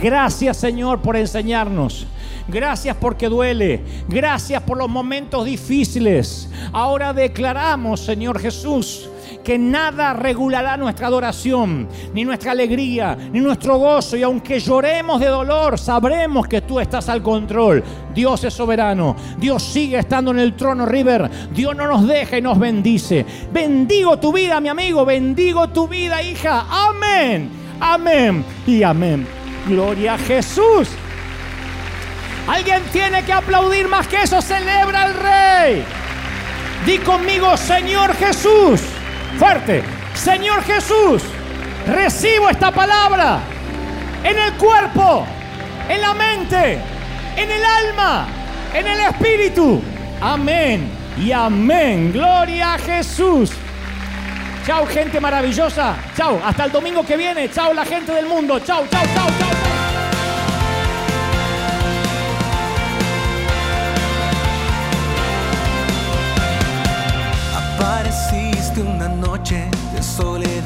Gracias Señor por enseñarnos. Gracias porque duele. Gracias por los momentos difíciles. Ahora declaramos, Señor Jesús, que nada regulará nuestra adoración, ni nuestra alegría, ni nuestro gozo. Y aunque lloremos de dolor, sabremos que tú estás al control. Dios es soberano. Dios sigue estando en el trono, River. Dios no nos deja y nos bendice. Bendigo tu vida, mi amigo. Bendigo tu vida, hija. Amén. Amén. Y amén. Gloria a Jesús. Alguien tiene que aplaudir más que eso. Celebra al Rey. Di conmigo, Señor Jesús. Fuerte. Señor Jesús, recibo esta palabra en el cuerpo, en la mente, en el alma, en el espíritu. Amén y amén. Gloria a Jesús. Chao, gente maravillosa. Chao, hasta el domingo que viene. Chao, la gente del mundo. Chao, chao, chao, chao. de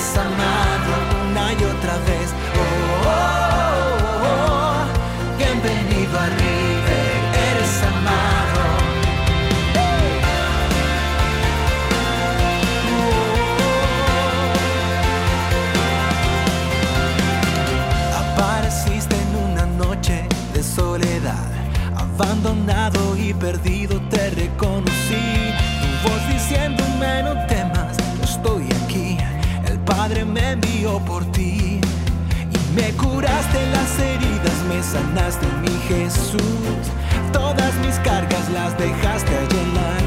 eres amado una y otra vez. Oh, bienvenido a River, eres amado. Apareciste en una noche de soledad abandonado y perdido te reconocí. Tu voz diciéndome por ti. Y me curaste las heridas, me sanaste mi Jesús. Todas mis cargas las dejaste allí en.